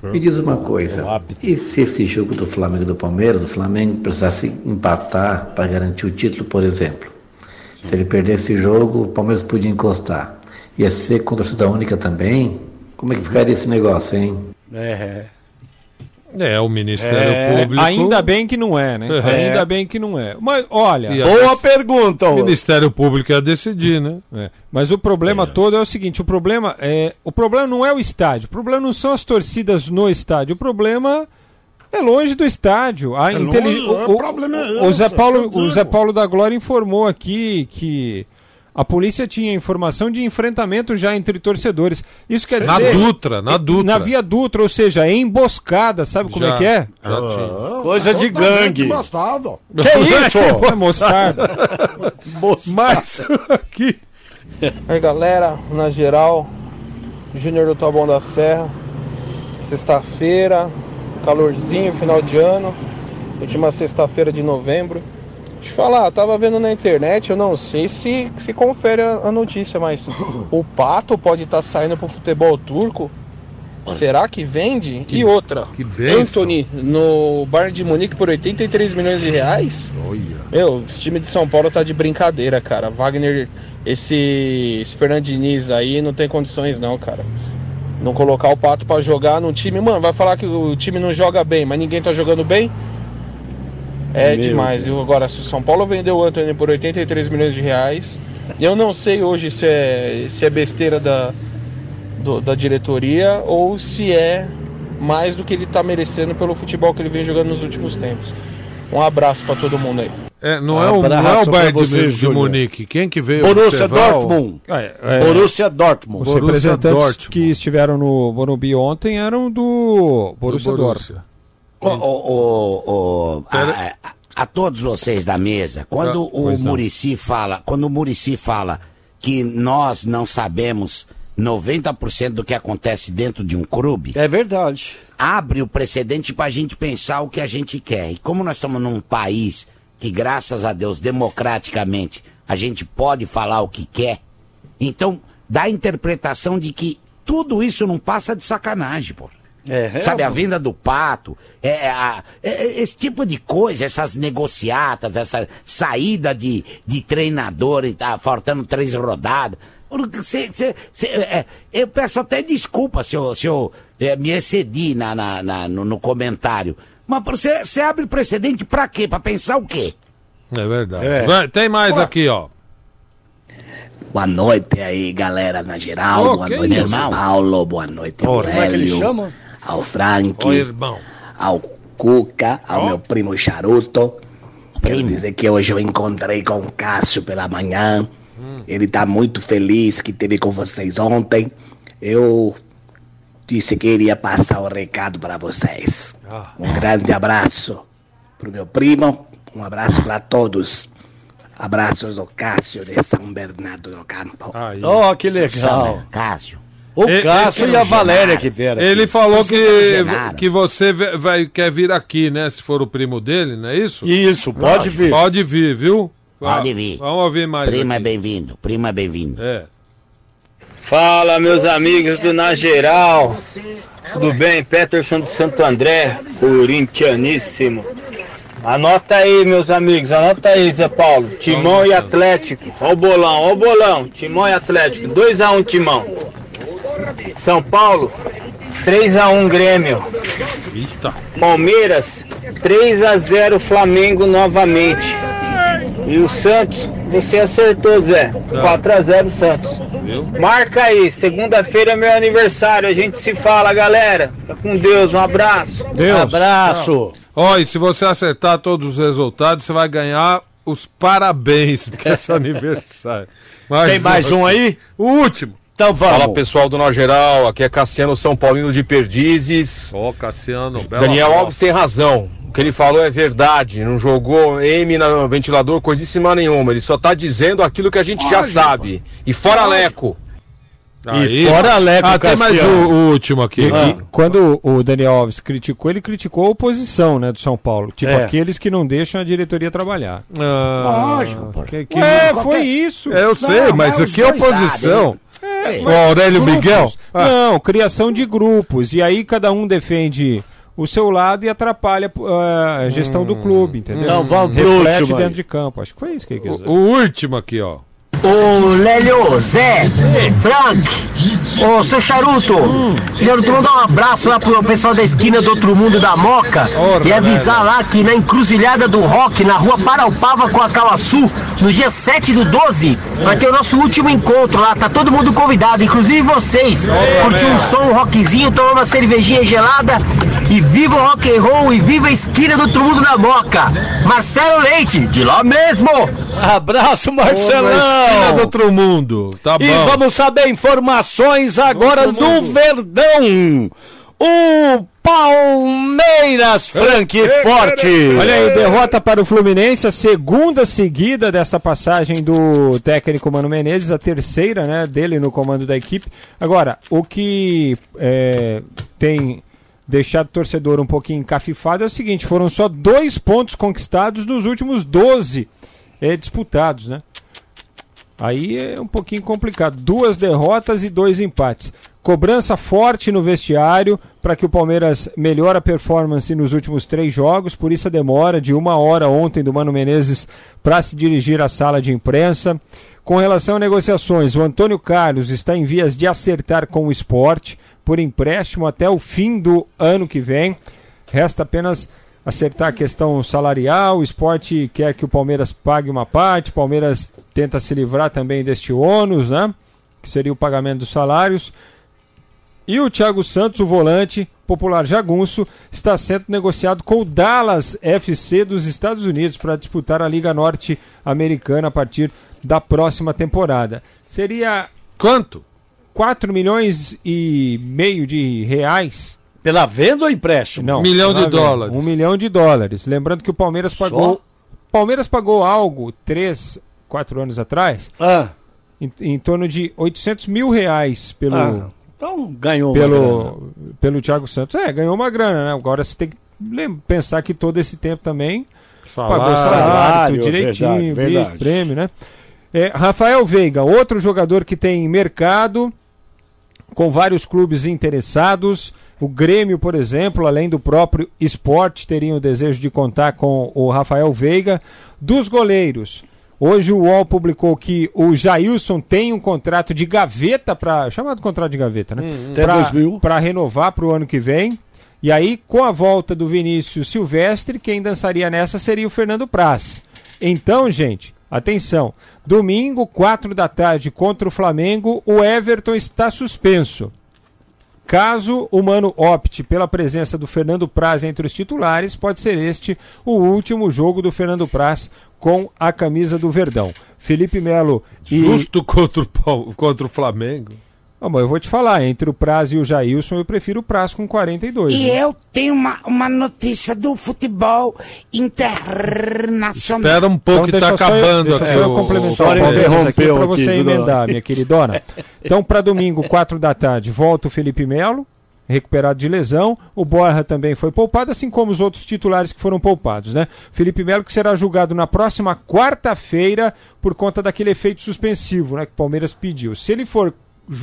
Me diz uma coisa, e se esse jogo do Flamengo e do Palmeiras, o Flamengo precisasse empatar para garantir o título, por exemplo? Se ele perder esse jogo, o Palmeiras podia encostar. Ia ser com torcida única também? Como é que ficaria esse negócio, hein? É. É, o Ministério É, Público. Ainda bem que não é, né? É. Ainda bem que não é. Mas olha. E a- Boa pergunta. O. Ministério Público ia decidir, né? É, Mas o problema todo é o seguinte: o problema é o problema não é o estádio, o problema não são as torcidas no estádio, o problema é longe do estádio. A É inteli- longe, o, o problema é o Zé esse, Paulo, eu o. Zé Paulo da Glória informou aqui que a polícia tinha informação de enfrentamento já entre torcedores. Isso quer Na dizer Dutra, na Dutra. na via Dutra, ou seja, é emboscada, sabe como Já. é que é? Já tinha. Coisa de gangue. gostado. Que isso? É mostarda. Mas aqui. Aí galera, na geral, Júnior do Taboão da Serra, sexta-feira, calorzinho, final de ano, última sexta-feira de novembro. Eu falar, tava vendo na internet, eu não sei se se confere a, a notícia, mas o Pato pode estar saindo pro futebol turco. Será que vende? e outra, que bênção. Anthony no Bayern de Munique por 83 milhões de reais? Olha. Meu, esse time de São Paulo tá de brincadeira, cara. Wagner, esse, esse Fernando Diniz aí não tem condições não, cara. Não colocar o Pato pra jogar no time, mano, vai falar que o time não joga bem, mas ninguém tá jogando bem? É Meu demais, viu? Agora, se o São Paulo vendeu o Anthony por 83 milhões de reais, eu não sei hoje se é, se é besteira da, do- da diretoria ou se é mais do que ele tá merecendo pelo futebol que ele vem jogando nos últimos tempos. Um abraço pra todo mundo aí. É, não, é o, não é o Bayern de, você, de Júnior. Munique. Quem que veio? Borussia o- Dortmund. É, é, Borussia Dortmund. Os Borussia representantes Dortmund. que estiveram no Morumbi ontem eram do Borussia, do Dortmund. Ô, ô, ô, a, a- todos vocês da mesa, quando Ah, o. Murici fala, quando o Murici fala que nós não sabemos 90% do que acontece dentro de um clube, É verdade. abre o precedente para a gente pensar o que a gente quer. E como nós estamos num país que, graças a Deus, democraticamente, a gente pode falar o que quer, então dá a interpretação de que tudo isso não passa de sacanagem, pô. É, Sabe, é- a venda do pato, é, é, a- é, é, esse tipo de coisa, essas negociatas, essa saída de, de treinador e tá faltando três rodadas. Cê- cê- cê- é, eu peço até desculpa se eu, se eu é, me excedi na, na- na- no, no comentário. Mas você você abre precedente pra quê? Pra pensar o quê? É verdade. É. Vai, tem mais aqui, ó. Boa noite aí, galera, na geral. Ô, boa noite, isso? Paulo. Boa noite, Ora, como é que ele chama? Ao Frank, irmão. ao Cuca, ao Ó. meu primo Charuto. Quero dizer que hoje eu encontrei com o Cássio pela manhã. Hum. Ele tá muito feliz que teve com vocês ontem. Eu disse que iria passar o recado para vocês. Um grande abraço pro meu primo, um abraço para todos. Abraços do Cássio de São Bernardo do Campo. Ó, que legal. Cássio. O E- Cássio e a Valéria que vieram. Ele aqui. falou que, que você vai, quer vir aqui, né? Se for o primo dele, não é isso? Isso, pode Lógico. vir. Pode vir, viu? Pode vir. Vamos ouvir mais. Primo é bem-vindo, primo é bem-vindo. É. Fala, meus amigos do Na Geral. Tudo bem? Peterson de Santo André, corintianíssimo. Anota aí, meus amigos, anota aí, Zé Paulo. Timão e Atlético. Ó o bolão, ó o bolão. Timão e Atlético. 2x1 Timão. São Paulo, 3x1 Grêmio. Eita. Palmeiras, 3x0 Flamengo novamente. E o Santos, você acertou, Zé. 4x0 Santos. Marca aí, segunda-feira é meu aniversário. A gente se fala, galera. Fica com Deus, um abraço. Deus. Abraço. Ó, e se você acertar todos os resultados, você vai ganhar os parabéns, porque é seu aniversário. Tem mais um aí? O último. Então vamos. Fala pessoal do Nó Geral, aqui é Cassiano São Paulino de Perdizes. Ó, Cassiano, bela Daniel. Alves tem razão. O que ele falou é verdade. Não jogou M no ventilador, coisíssima nenhuma. Ele só tá dizendo aquilo que a gente já sabe. E fora Leco. Aí. fora Leco, Ah, tem mais o, o último aqui. E- e quando o Daniel Alves criticou, ele criticou a oposição né, do São Paulo. Tipo, É. aqueles que não deixam a diretoria trabalhar. Ah, Lógico, pô. que- que- Ué, qualquer- foi isso. É, eu sei, mas aqui é oposição. É, O Aurélio grupos. Miguel? Ah. Não, criação de grupos. E aí cada um defende o seu lado e atrapalha uh, a gestão do clube, entendeu? Então vamos pro Reflete último aí. dentro de campo. Acho que foi isso que ele quis dizer. O último aqui, ó. Ô Lélio, Zé, Frank, ô seu Charuto, Charuto, mandar um abraço lá pro pessoal da esquina do Outro Mundo da Moca e avisar lá que na encruzilhada do rock, na rua Paraupava com a Cauaçu, no dia 7 do 12, vai ter o nosso último encontro lá, tá todo mundo convidado, inclusive vocês. Curtir um som, um rockzinho, tomar uma cervejinha gelada e viva o rock and roll e viva a esquina do Outro Mundo da Moca. Marcelo Leite, de lá mesmo. Abraço, Na do outro mundo. Tá E bom. vamos saber informações agora do Verdão. O Palmeiras, Frank Forte. Olha aí, derrota para o Fluminense, a segunda seguida dessa passagem do técnico Mano Menezes, a terceira né, dele no comando da equipe. Agora, o que é, tem deixado o torcedor um pouquinho encafifado é o seguinte: foram só dois pontos conquistados nos últimos 12 é, disputados, né? Aí é um pouquinho complicado. Duas derrotas e dois empates. Cobrança forte no vestiário para que o Palmeiras melhore a performance nos últimos três jogos. Por isso a demora de uma hora ontem do Mano Menezes para se dirigir à sala de imprensa. Com relação a negociações, o Antônio Carlos está em vias de acertar com o esporte por empréstimo até o fim do ano que vem. Resta apenas acertar a questão salarial. O esporte quer que o Palmeiras pague uma parte, o Palmeiras tenta se livrar também deste ônus, né? Que seria o pagamento dos salários. E o Thiago Santos, o volante popular jagunço, está sendo negociado com o Dallas FC dos Estados Unidos para disputar a Liga Norte-Americana a partir da próxima temporada. Seria quanto? 4 milhões e meio de reais. Pela venda ou empréstimo? Não, Milhão de venda. dólares. Um milhão de dólares. Lembrando que o Palmeiras pagou. Palmeiras pagou algo três, quatro anos atrás. Ah. Em, em torno de 800 mil reais pelo. Ah, então ganhou uma grana. pelo, pelo Thiago Santos. É, ganhou uma grana, né? Agora você tem que pensar que todo esse tempo também Salário. pagou salário, direitinho, verdade, bicho, verdade. prêmio, né? É, Rafael Veiga, outro jogador que tem mercado, com vários clubes interessados. O Grêmio, por exemplo, além do próprio esporte, teriam o desejo de contar com o Rafael Veiga. Dos goleiros, hoje o UOL publicou que o Jailson tem um contrato de gaveta para. chamado contrato de gaveta, né? Até 2000. Para renovar para o ano que vem. E aí, com a volta do Vinícius Silvestre, quem dançaria nessa seria o Fernando Praz. Então, gente, atenção. Domingo, 4 da tarde, contra o Flamengo, o Everton está suspenso. Caso o Mano opte pela presença do Fernando Praz entre os titulares, pode ser este o último jogo do Fernando Praz com a camisa do Verdão. Felipe Melo e. Justo contra o, contra o Flamengo. Ah, mas eu vou te falar, entre o Praz e o Jailson, eu prefiro o Praz com 42. E né? eu tenho uma, uma notícia do futebol internacional. Espera um pouco que deixa tá só eu- acabando deixa aqui. só eu o- complementar o- aqui interrompeu para aqui, você viu, emendar, minha queridona. Então, para domingo, 4 da tarde, volta o Felipe Melo, recuperado de lesão. O Borja também foi poupado, assim como os outros titulares que foram poupados, né? Felipe Melo que será julgado na próxima quarta-feira por conta daquele efeito suspensivo, né, que o Palmeiras pediu. Se ele for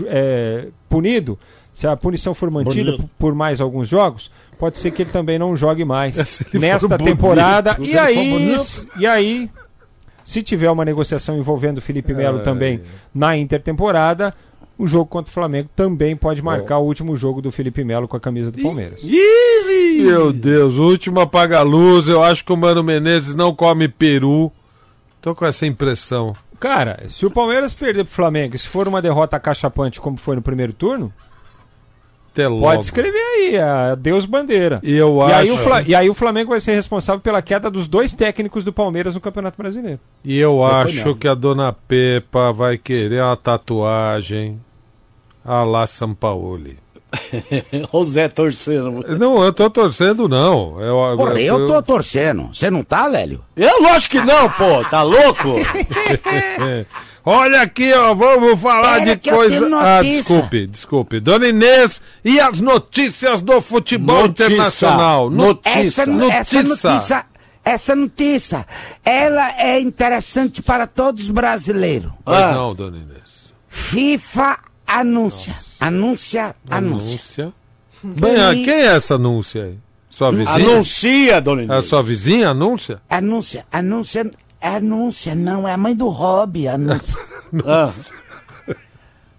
é, punido, se a punição for mantida Bonito. por mais alguns jogos, pode ser que ele também não jogue mais nesta bonito. temporada. Se E aí, bonito. e aí, se tiver uma negociação envolvendo o Felipe É. Melo também na intertemporada, o jogo contra o Flamengo também pode marcar o último jogo do Felipe Melo com a camisa do Palmeiras. Meu Deus, o último apaga-luz. Eu acho que o Mano Menezes não come peru. Tô com essa impressão. Cara, se o Palmeiras perder pro Flamengo, e se for uma derrota cachapante como foi no primeiro turno, Até logo. pode escrever aí, a Deus bandeira. E eu E acho. aí, o Fla- e aí o Flamengo vai ser responsável pela queda dos dois técnicos do Palmeiras no Campeonato Brasileiro. E eu Eu acho que a dona Pepa vai querer uma tatuagem a la Sampaoli. o Zé torcendo. Não, eu tô torcendo, não. Eu, Porra, eu tô torcendo. Você não tá, Lélio? Eu lógico que não, pô, tá louco? Olha aqui, ó, vamos falar Pera de eu coisa. Ah, notícia. desculpe, desculpe. Dona Inês e as notícias do futebol Notícia. internacional. Notícia. Essa, essa notícia, essa notícia, ela é interessante para todos os brasileiros. Pois Ah. não, dona Inês. FIFA anuncia, anuncia, anuncia. Anúncia. Quem é, quem é essa anúncia aí? Sua vizinha? Anuncia, dona É a Inês. sua vizinha anúncia? Anuncia, anuncia, anuncia, não, é a mãe do Hobby, anuncia. Ah,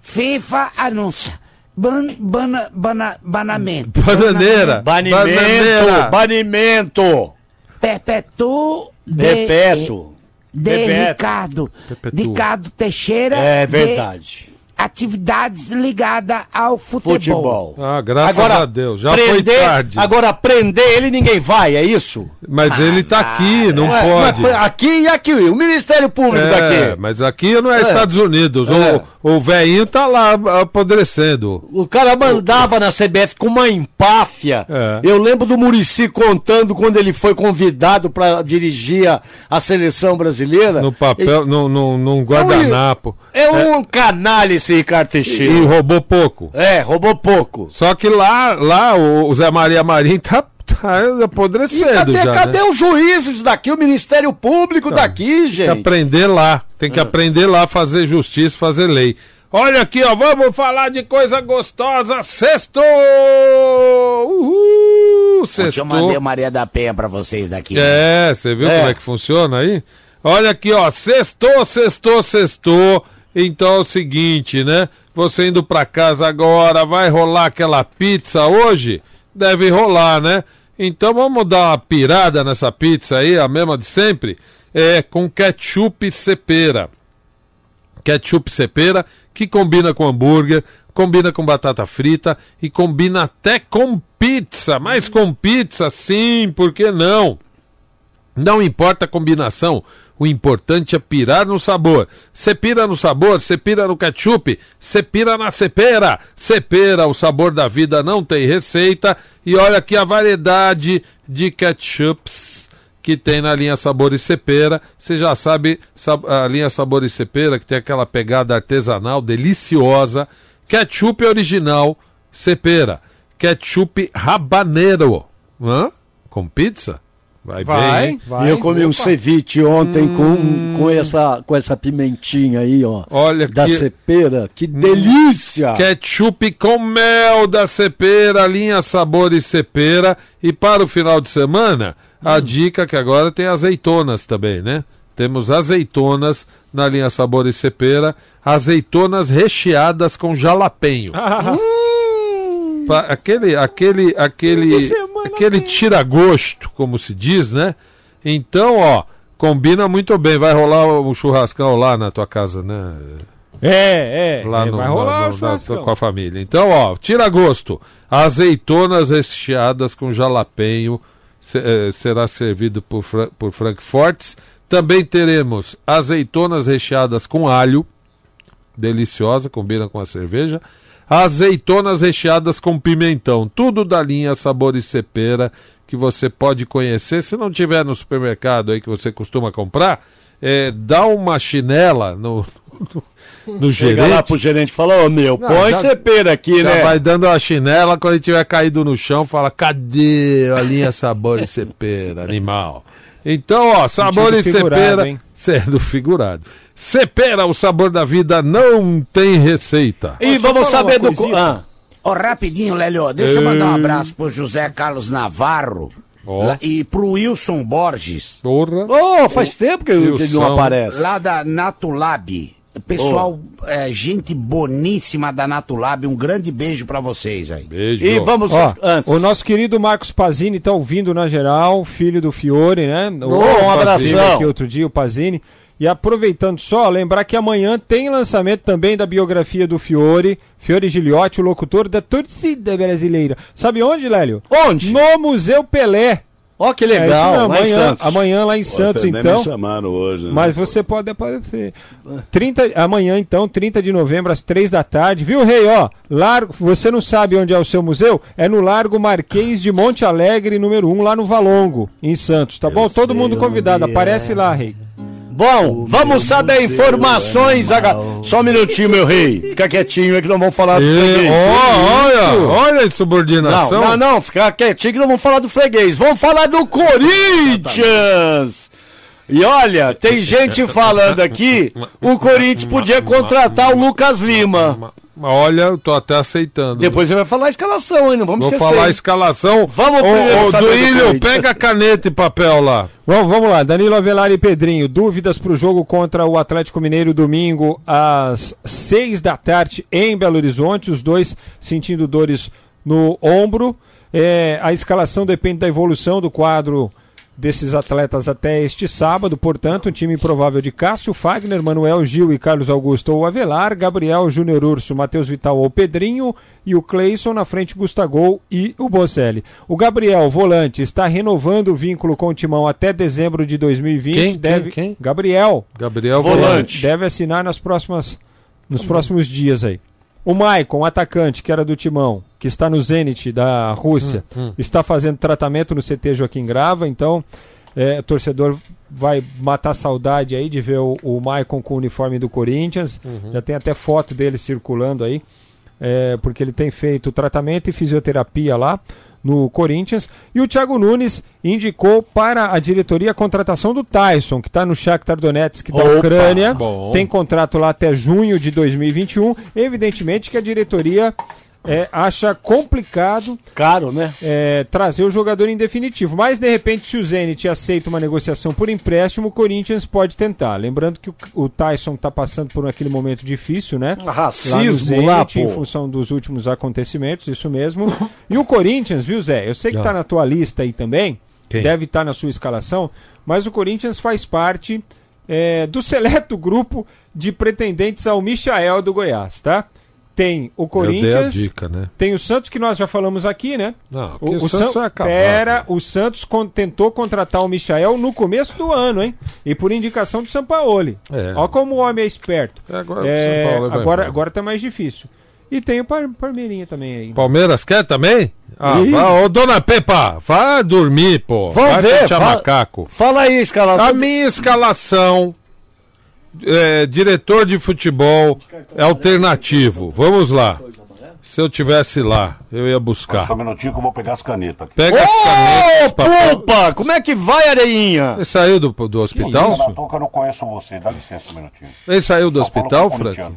FIFA anuncia. Ban, bana, bana, banamento. Bananeira. banimento, banimento. Perpetuo de, Bebeto. de Bebeto. Ricardo. Perpetua. Ricardo Teixeira. É de verdade. Atividades ligadas ao futebol. Futebol. Ah, graças Agora, a Deus. Já prender, foi tarde. Agora, prender ele ninguém vai, é isso? Mas ele tá aqui, não Ué, pode. mas aqui e aqui, o Ministério Público É, daqui. mas aqui não é, É. Estados Unidos. É. O, o velhinho tá lá apodrecendo. O cara mandava na CBF com uma empáfia. É. Eu lembro do Murici contando quando ele foi convidado para dirigir a, a seleção brasileira. No papel, num, num, num guardanapo. É um canalha esse Ricardo Teixeira. E roubou pouco. É, roubou pouco. Só que lá, lá o, o Zé Maria Marim tá, tá E apodrecendo cadê, já. cadê né? os juízes daqui, o Ministério Público daqui, Tem que gente? aprender lá. Tem que aprender lá a fazer justiça, fazer lei. Olha aqui, ó, vamos falar de coisa gostosa. Sexto! Uhul! Eu mandei o Maria da Penha pra vocês daqui. É, você viu É. como é que funciona aí? Olha aqui, ó, sextou, sextou, sextou. Então é o seguinte, né? Você indo pra casa agora, vai rolar aquela pizza hoje? Deve rolar, né? Então vamos dar uma pirada nessa pizza aí, a mesma de sempre? É, com ketchup cepera ketchup cepera, que combina com hambúrguer, combina com batata frita e combina até com pizza. Mas com pizza, sim, por que não? Não importa a combinação, o importante é pirar no sabor. Você pira no sabor, você pira no ketchup, você pira na cepera. Cepera, o sabor da vida não tem receita. E olha aqui a variedade de ketchups que tem na linha Sabor e Cepera. Você já sabe, sab- a linha Sabor e Cepera, que tem aquela pegada artesanal deliciosa. Ketchup original Cepera. Ketchup habanero. Hã? Com pizza? Vai, bem, hein? E eu comi um ceviche ontem com, com, essa, com essa pimentinha aí, ó. Olha da que- cepera. Que delícia! Ketchup com mel da Cepera, linha Sabor e Cepera. E para o final de semana, a dica que agora tem azeitonas também, né? Temos azeitonas na linha Sabor e Cepera, azeitonas recheadas com jalapenho. Pa- aquele aquele aquele aquele tira-gosto, como se diz, né? Então, ó, combina muito bem. Vai rolar um churrascão lá na tua casa, né? É, é. lá é, no, vai na- rolar no- o na- churrascão. com a família. Então, ó, tira gosto. Azeitonas recheadas com jalapenho se- eh, será servido por, Fra por Frankforts. Também teremos azeitonas recheadas com alho, deliciosa, combina com a cerveja. Azeitonas recheadas com pimentão. Tudo da linha Sabores Cepera que você pode conhecer. Se não tiver no supermercado aí que você costuma comprar, é, dá uma chinela no, no, no Chega gerente. lá pro gerente e fala, ô meu, Não, põe já- cepera aqui, Já né? vai dando a chinela, quando ele tiver caído no chão, fala: cadê a linha Sabores Cepera, animal? Então, ó, Sabores figurado, Cepera. hein? Sendo figurado. Cepera, o sabor da vida não tem receita. E vamos saber do. Ah. Ó, rapidinho, Lélio, deixa eu mandar um abraço pro José Carlos Navarro lá- e pro Wilson Borges. Porra. Ô, faz tempo que, que ele não aparece. Lá da Natulab. Pessoal, é, gente boníssima da Natulab, um grande beijo pra vocês aí. Beijo. E vamos Ó, antes. o nosso querido Marcos Pazini tá ouvindo na geral, filho do Fiore, né? O- Ô, um o abração. Pazini aqui outro dia, o Pazini. E aproveitando só, lembrar que amanhã tem lançamento também da biografia do Fiore, Fiore Giliotti, o locutor da torcida brasileira. Sabe onde, Lélio? Onde? No Museu Pelé. Ó, que É isso legal, lá em amanhã, Santos. amanhã lá em Santos, nem então. me chamaram hoje. né? Mas você pode aparecer. 30, amanhã, então, 30 de novembro, às 3 da tarde. Viu, Rei? Ó, largo, você não sabe onde é o seu museu? É no Largo Marquês de Monte Alegre, número 1, lá no Valongo, em Santos, tá bom? Todo mundo convidado, aparece lá, Rei. Bom, vamos saber informações. Só um minutinho, meu rei. Fica quietinho aí que não vamos falar do freguês. ó, olha, olha a Não, insubordinação. não, não, fica quietinho que não vamos falar do freguês. Vamos falar do Corinthians. E olha, tem gente falando aqui, o Corinthians podia contratar o Lucas Lima. Olha, eu tô até aceitando. Depois ele vai falar a escalação, hein? Não vamos Vou esquecer. falar a escalação. Vamos Ô, primeiro ô, Duílio, pega caneta e papel lá. Vamos, vamos lá, Danilo Avelar e Pedrinho, dúvidas para o jogo contra o Atlético Mineiro domingo às 6 da tarde em Belo Horizonte, os dois sentindo dores no ombro. É, a escalação depende da evolução do quadro desses atletas até este sábado, portanto, um time provável de Cássio, Fagner, Manuel Gil e Carlos Augusto ou Avelar, Gabriel, Júnior Urso, Matheus Vital ou Pedrinho e o Cleison na frente Gustagol e o Bocelli. O Gabriel, volante, está renovando o vínculo com o Timão até dezembro de 2020. Quem? Quem? deve... Quem? Gabriel. Gabriel Volante. Deve assinar nas próximas, nos próximos dias aí. O Maicon, atacante, que era do Timão, que está no Zenit da Rússia, Hum, hum. está fazendo tratamento no CT Joaquim Grava, então é, o torcedor vai matar saudade aí de ver o, o Maicon com o uniforme do Corinthians. Uhum. Já tem até foto dele circulando aí, é, porque ele tem feito tratamento e fisioterapia lá no Corinthians. E o Thiago Nunes indicou para a diretoria a contratação do Tyson, que está no Shakhtar Donetsk da Opa, Ucrânia. bom. Tem contrato lá até junho de 2021. Evidentemente que a diretoria é, acha complicado Caro, né? é, trazer o jogador em definitivo. Mas, de repente, se o Zenit aceita uma negociação por empréstimo, o Corinthians pode tentar. Lembrando que o, o Tyson está passando por aquele momento difícil, né? Racismo no lá, Zenit, em pô. função dos últimos acontecimentos, isso mesmo. E o Corinthians, viu, Zé? Eu sei que Ah. está na tua lista aí também, Quem? deve estar na sua escalação, mas o Corinthians faz parte é, do seleto grupo de pretendentes ao Michael do Goiás, tá? Tem o Eu dei a Corinthians, dica, né? tem o Santos que nós já falamos aqui, né? Não, O, o o Santos San- vai acabar, Pera, o Santos con- tentou contratar o Michael no começo do ano, hein? E por indicação do Sampaoli. É. Olha como o homem é esperto. agora o É, Sampaoli vai agora, agora tá mais difícil. E tem o Par Parmeirinha também aí. Palmeiras quer também? Ah, vai, ô dona Pepa, vai dormir, pô. Vamos vai ver, fechar fala- macaco. Fala aí, escalação. A minha escalação, é, diretor de futebol, alternativo. Vamos lá. Se eu tivesse lá, eu ia buscar. Só um minutinho que eu vou pegar as canetas aqui. Pega as canetas, papel. Pulpa! Como é que vai, Areinha? Ele saiu do, do hospital? Que eu não conheço você. Dá licença um minutinho. Ele saiu do Só hospital, o Frank?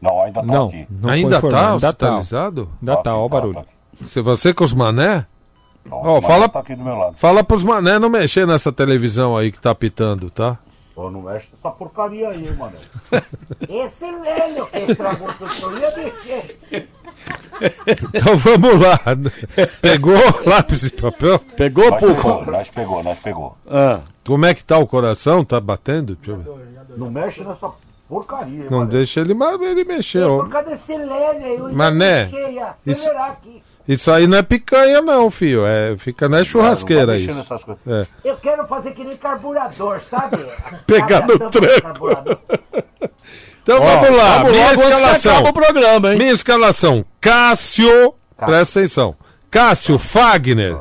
Não, ainda tá Não, aqui. não Ainda tá Ainda tá. hospitalizado? Ainda tá, ó o barulho. Se você com os mané? Ó, Mas fala, tá aqui do meu lado. fala pros mané não mexer nessa televisão aí que tá pitando, tá? Pô, não mexe nessa porcaria aí, mano. Esse velho que estragou tudo, eu ia mexer. Então vamos lá. Pegou lápis e papel? Pegou, Nós pegou, nós pegou, nós pegou. Ah. Como é que tá o coração? Tá batendo? Deixa eu ver. Não mexe nessa porcaria, Não mano. deixa ele, mas ele mexeu. Por causa desse lélio aí, eu ia Mané, mexer, ia isso- acelerar aqui. Isso aí não é picanha, não, filho. É, fica na churrasqueira isso. nessas coisas. É. Eu quero fazer que nem carburador, sabe? Pegar no tranco. carburador? Então Ó, vamos lá, vamos minha escalação. o programa, hein? Minha escalação: Cássio, presta atenção. Cássio, Fagner,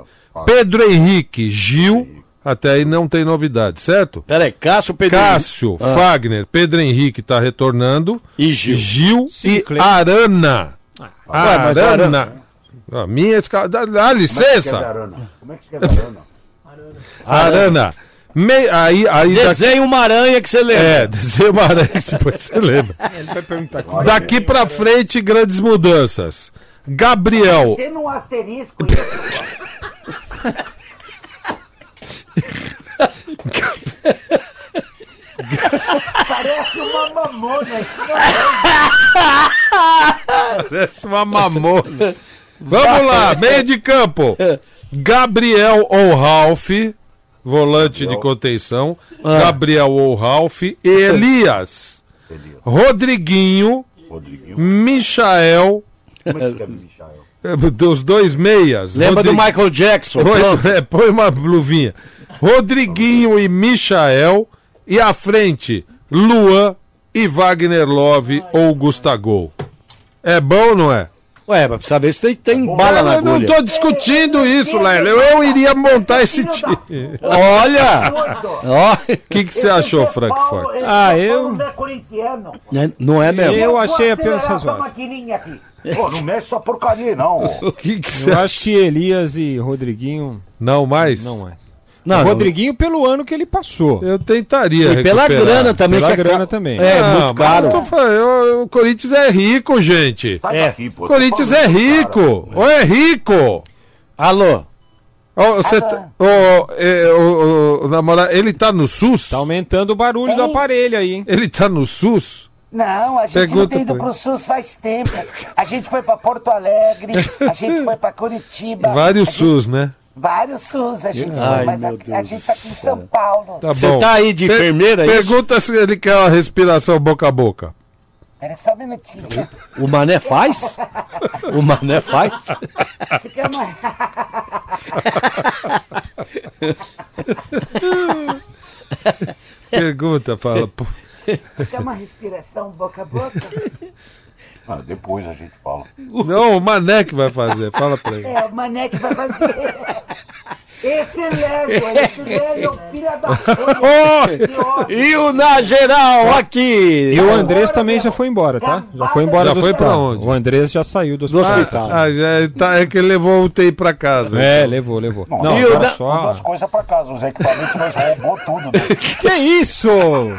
Pedro Henrique, Gil. Até aí não tem novidade, certo? Peraí, Cássio, Pedro Cássio, Henrique. Ah. Fagner, Pedro Henrique tá retornando. E Gil. Gil e Clay. Arana. Ué, mas Arana. Arana- Ó, minha escala. Dá, dá licença. Como é que escreve Arana? Arana. Me... Aí, aí Desenha uma aranha que você lembra. É, desenha uma aranha que depois você lembra. Ele vai perguntar como Daqui pra frente, grandes mudanças. Gabriel. Sendo um asterisco. Parece uma mamona. não é. Parece uma mamona. Vamos lá, meio de campo. Gabriel ou Ralph, volante de contenção. Ah. Gabriel ou Ralph. Elias. Rodriguinho. Michael. Como é que Michael? eh, Dos dois meias. Lembra do Michael Jackson? Põe, é, põe uma luvinha. Rodriguinho e Michael. E à frente, Luan e Wagner Love ou Gustavo. É bom ou não é? Ué, mas precisa ver se tem, tem bala na eu não agulha. tô discutindo isso, Lélio. Eu iria montar esse time. Olha! O que que você achou, Frankfurt? Esse Ah, São eu- Não é né, não é mesmo? Eu achei apenas razoável. Pô, não mexe essa porcaria, não. O que que você Eu acho que Elias e Rodriguinho Não mais? não é. Não, o Rodriguinho pelo ano que ele passou. Eu tentaria E pela grana também. Pela que é grana ca- também. É, Não, muito caro. eu tô falando, eu- o Corinthians é rico, gente. Sai É. daqui, pô. Corinthians é rico. Ou é rico. Alô? Ó, você tá- ó, é, o- o namorado, ele tá no SUS? Tá aumentando o barulho do Hein? aparelho aí, hein? Ele tá no SUS? Não, a gente Pergunta não tem ido pro SUS faz tempo. A gente foi pra Porto Alegre, a gente foi pra Curitiba. Vários gente- SUS, né? Vários SUS a gente Ai, mas a, a gente do tá aqui em São Paulo. Tá Você bom. tá aí de Per- enfermeira, é isso? Pergunta se ele quer uma respiração boca a boca. Pera só um minutinho. O Mané faz? O Mané faz? Você quer uma... Pergunta, fala. Você quer uma respiração boca a boca? Ah, depois a gente fala. Não, o Mané que vai fazer. Fala pra ele. É, o Mané que vai fazer. Esse é Lélio, esse Lélio é o filho da puta. E o Na Geral aqui. E o Andrés também já foi embora, tá? Já foi embora Já do foi hospital. pra onde? O Andrés já saiu do Do hospital. hospital. Ah, já, tá, é que ele levou o UTI pra casa. É, então. levou, levou. Não, Não, e o agora da- só... as coisas pra casa, os equipamentos nós roubou tudo. Né? Que isso?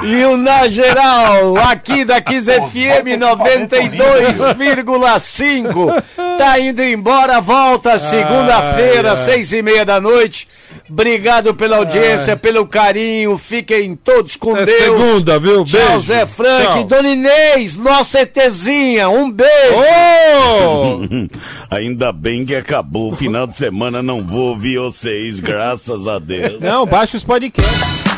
E o Na Geral, aqui da Kiss FM 92,5. Tá indo embora, volta segunda-feira, seis e meia da noite. Obrigado pela audiência, pelo carinho. Fiquem todos com Até Deus. segunda, viu? Tchau, Beijo. Zé Frank. Tchau. Dona Inês, nossa ETzinha. Um beijo. Ô! Ainda bem que acabou o final de semana, não vou ouvir vocês, graças a Deus. Não, baixa os podcasts.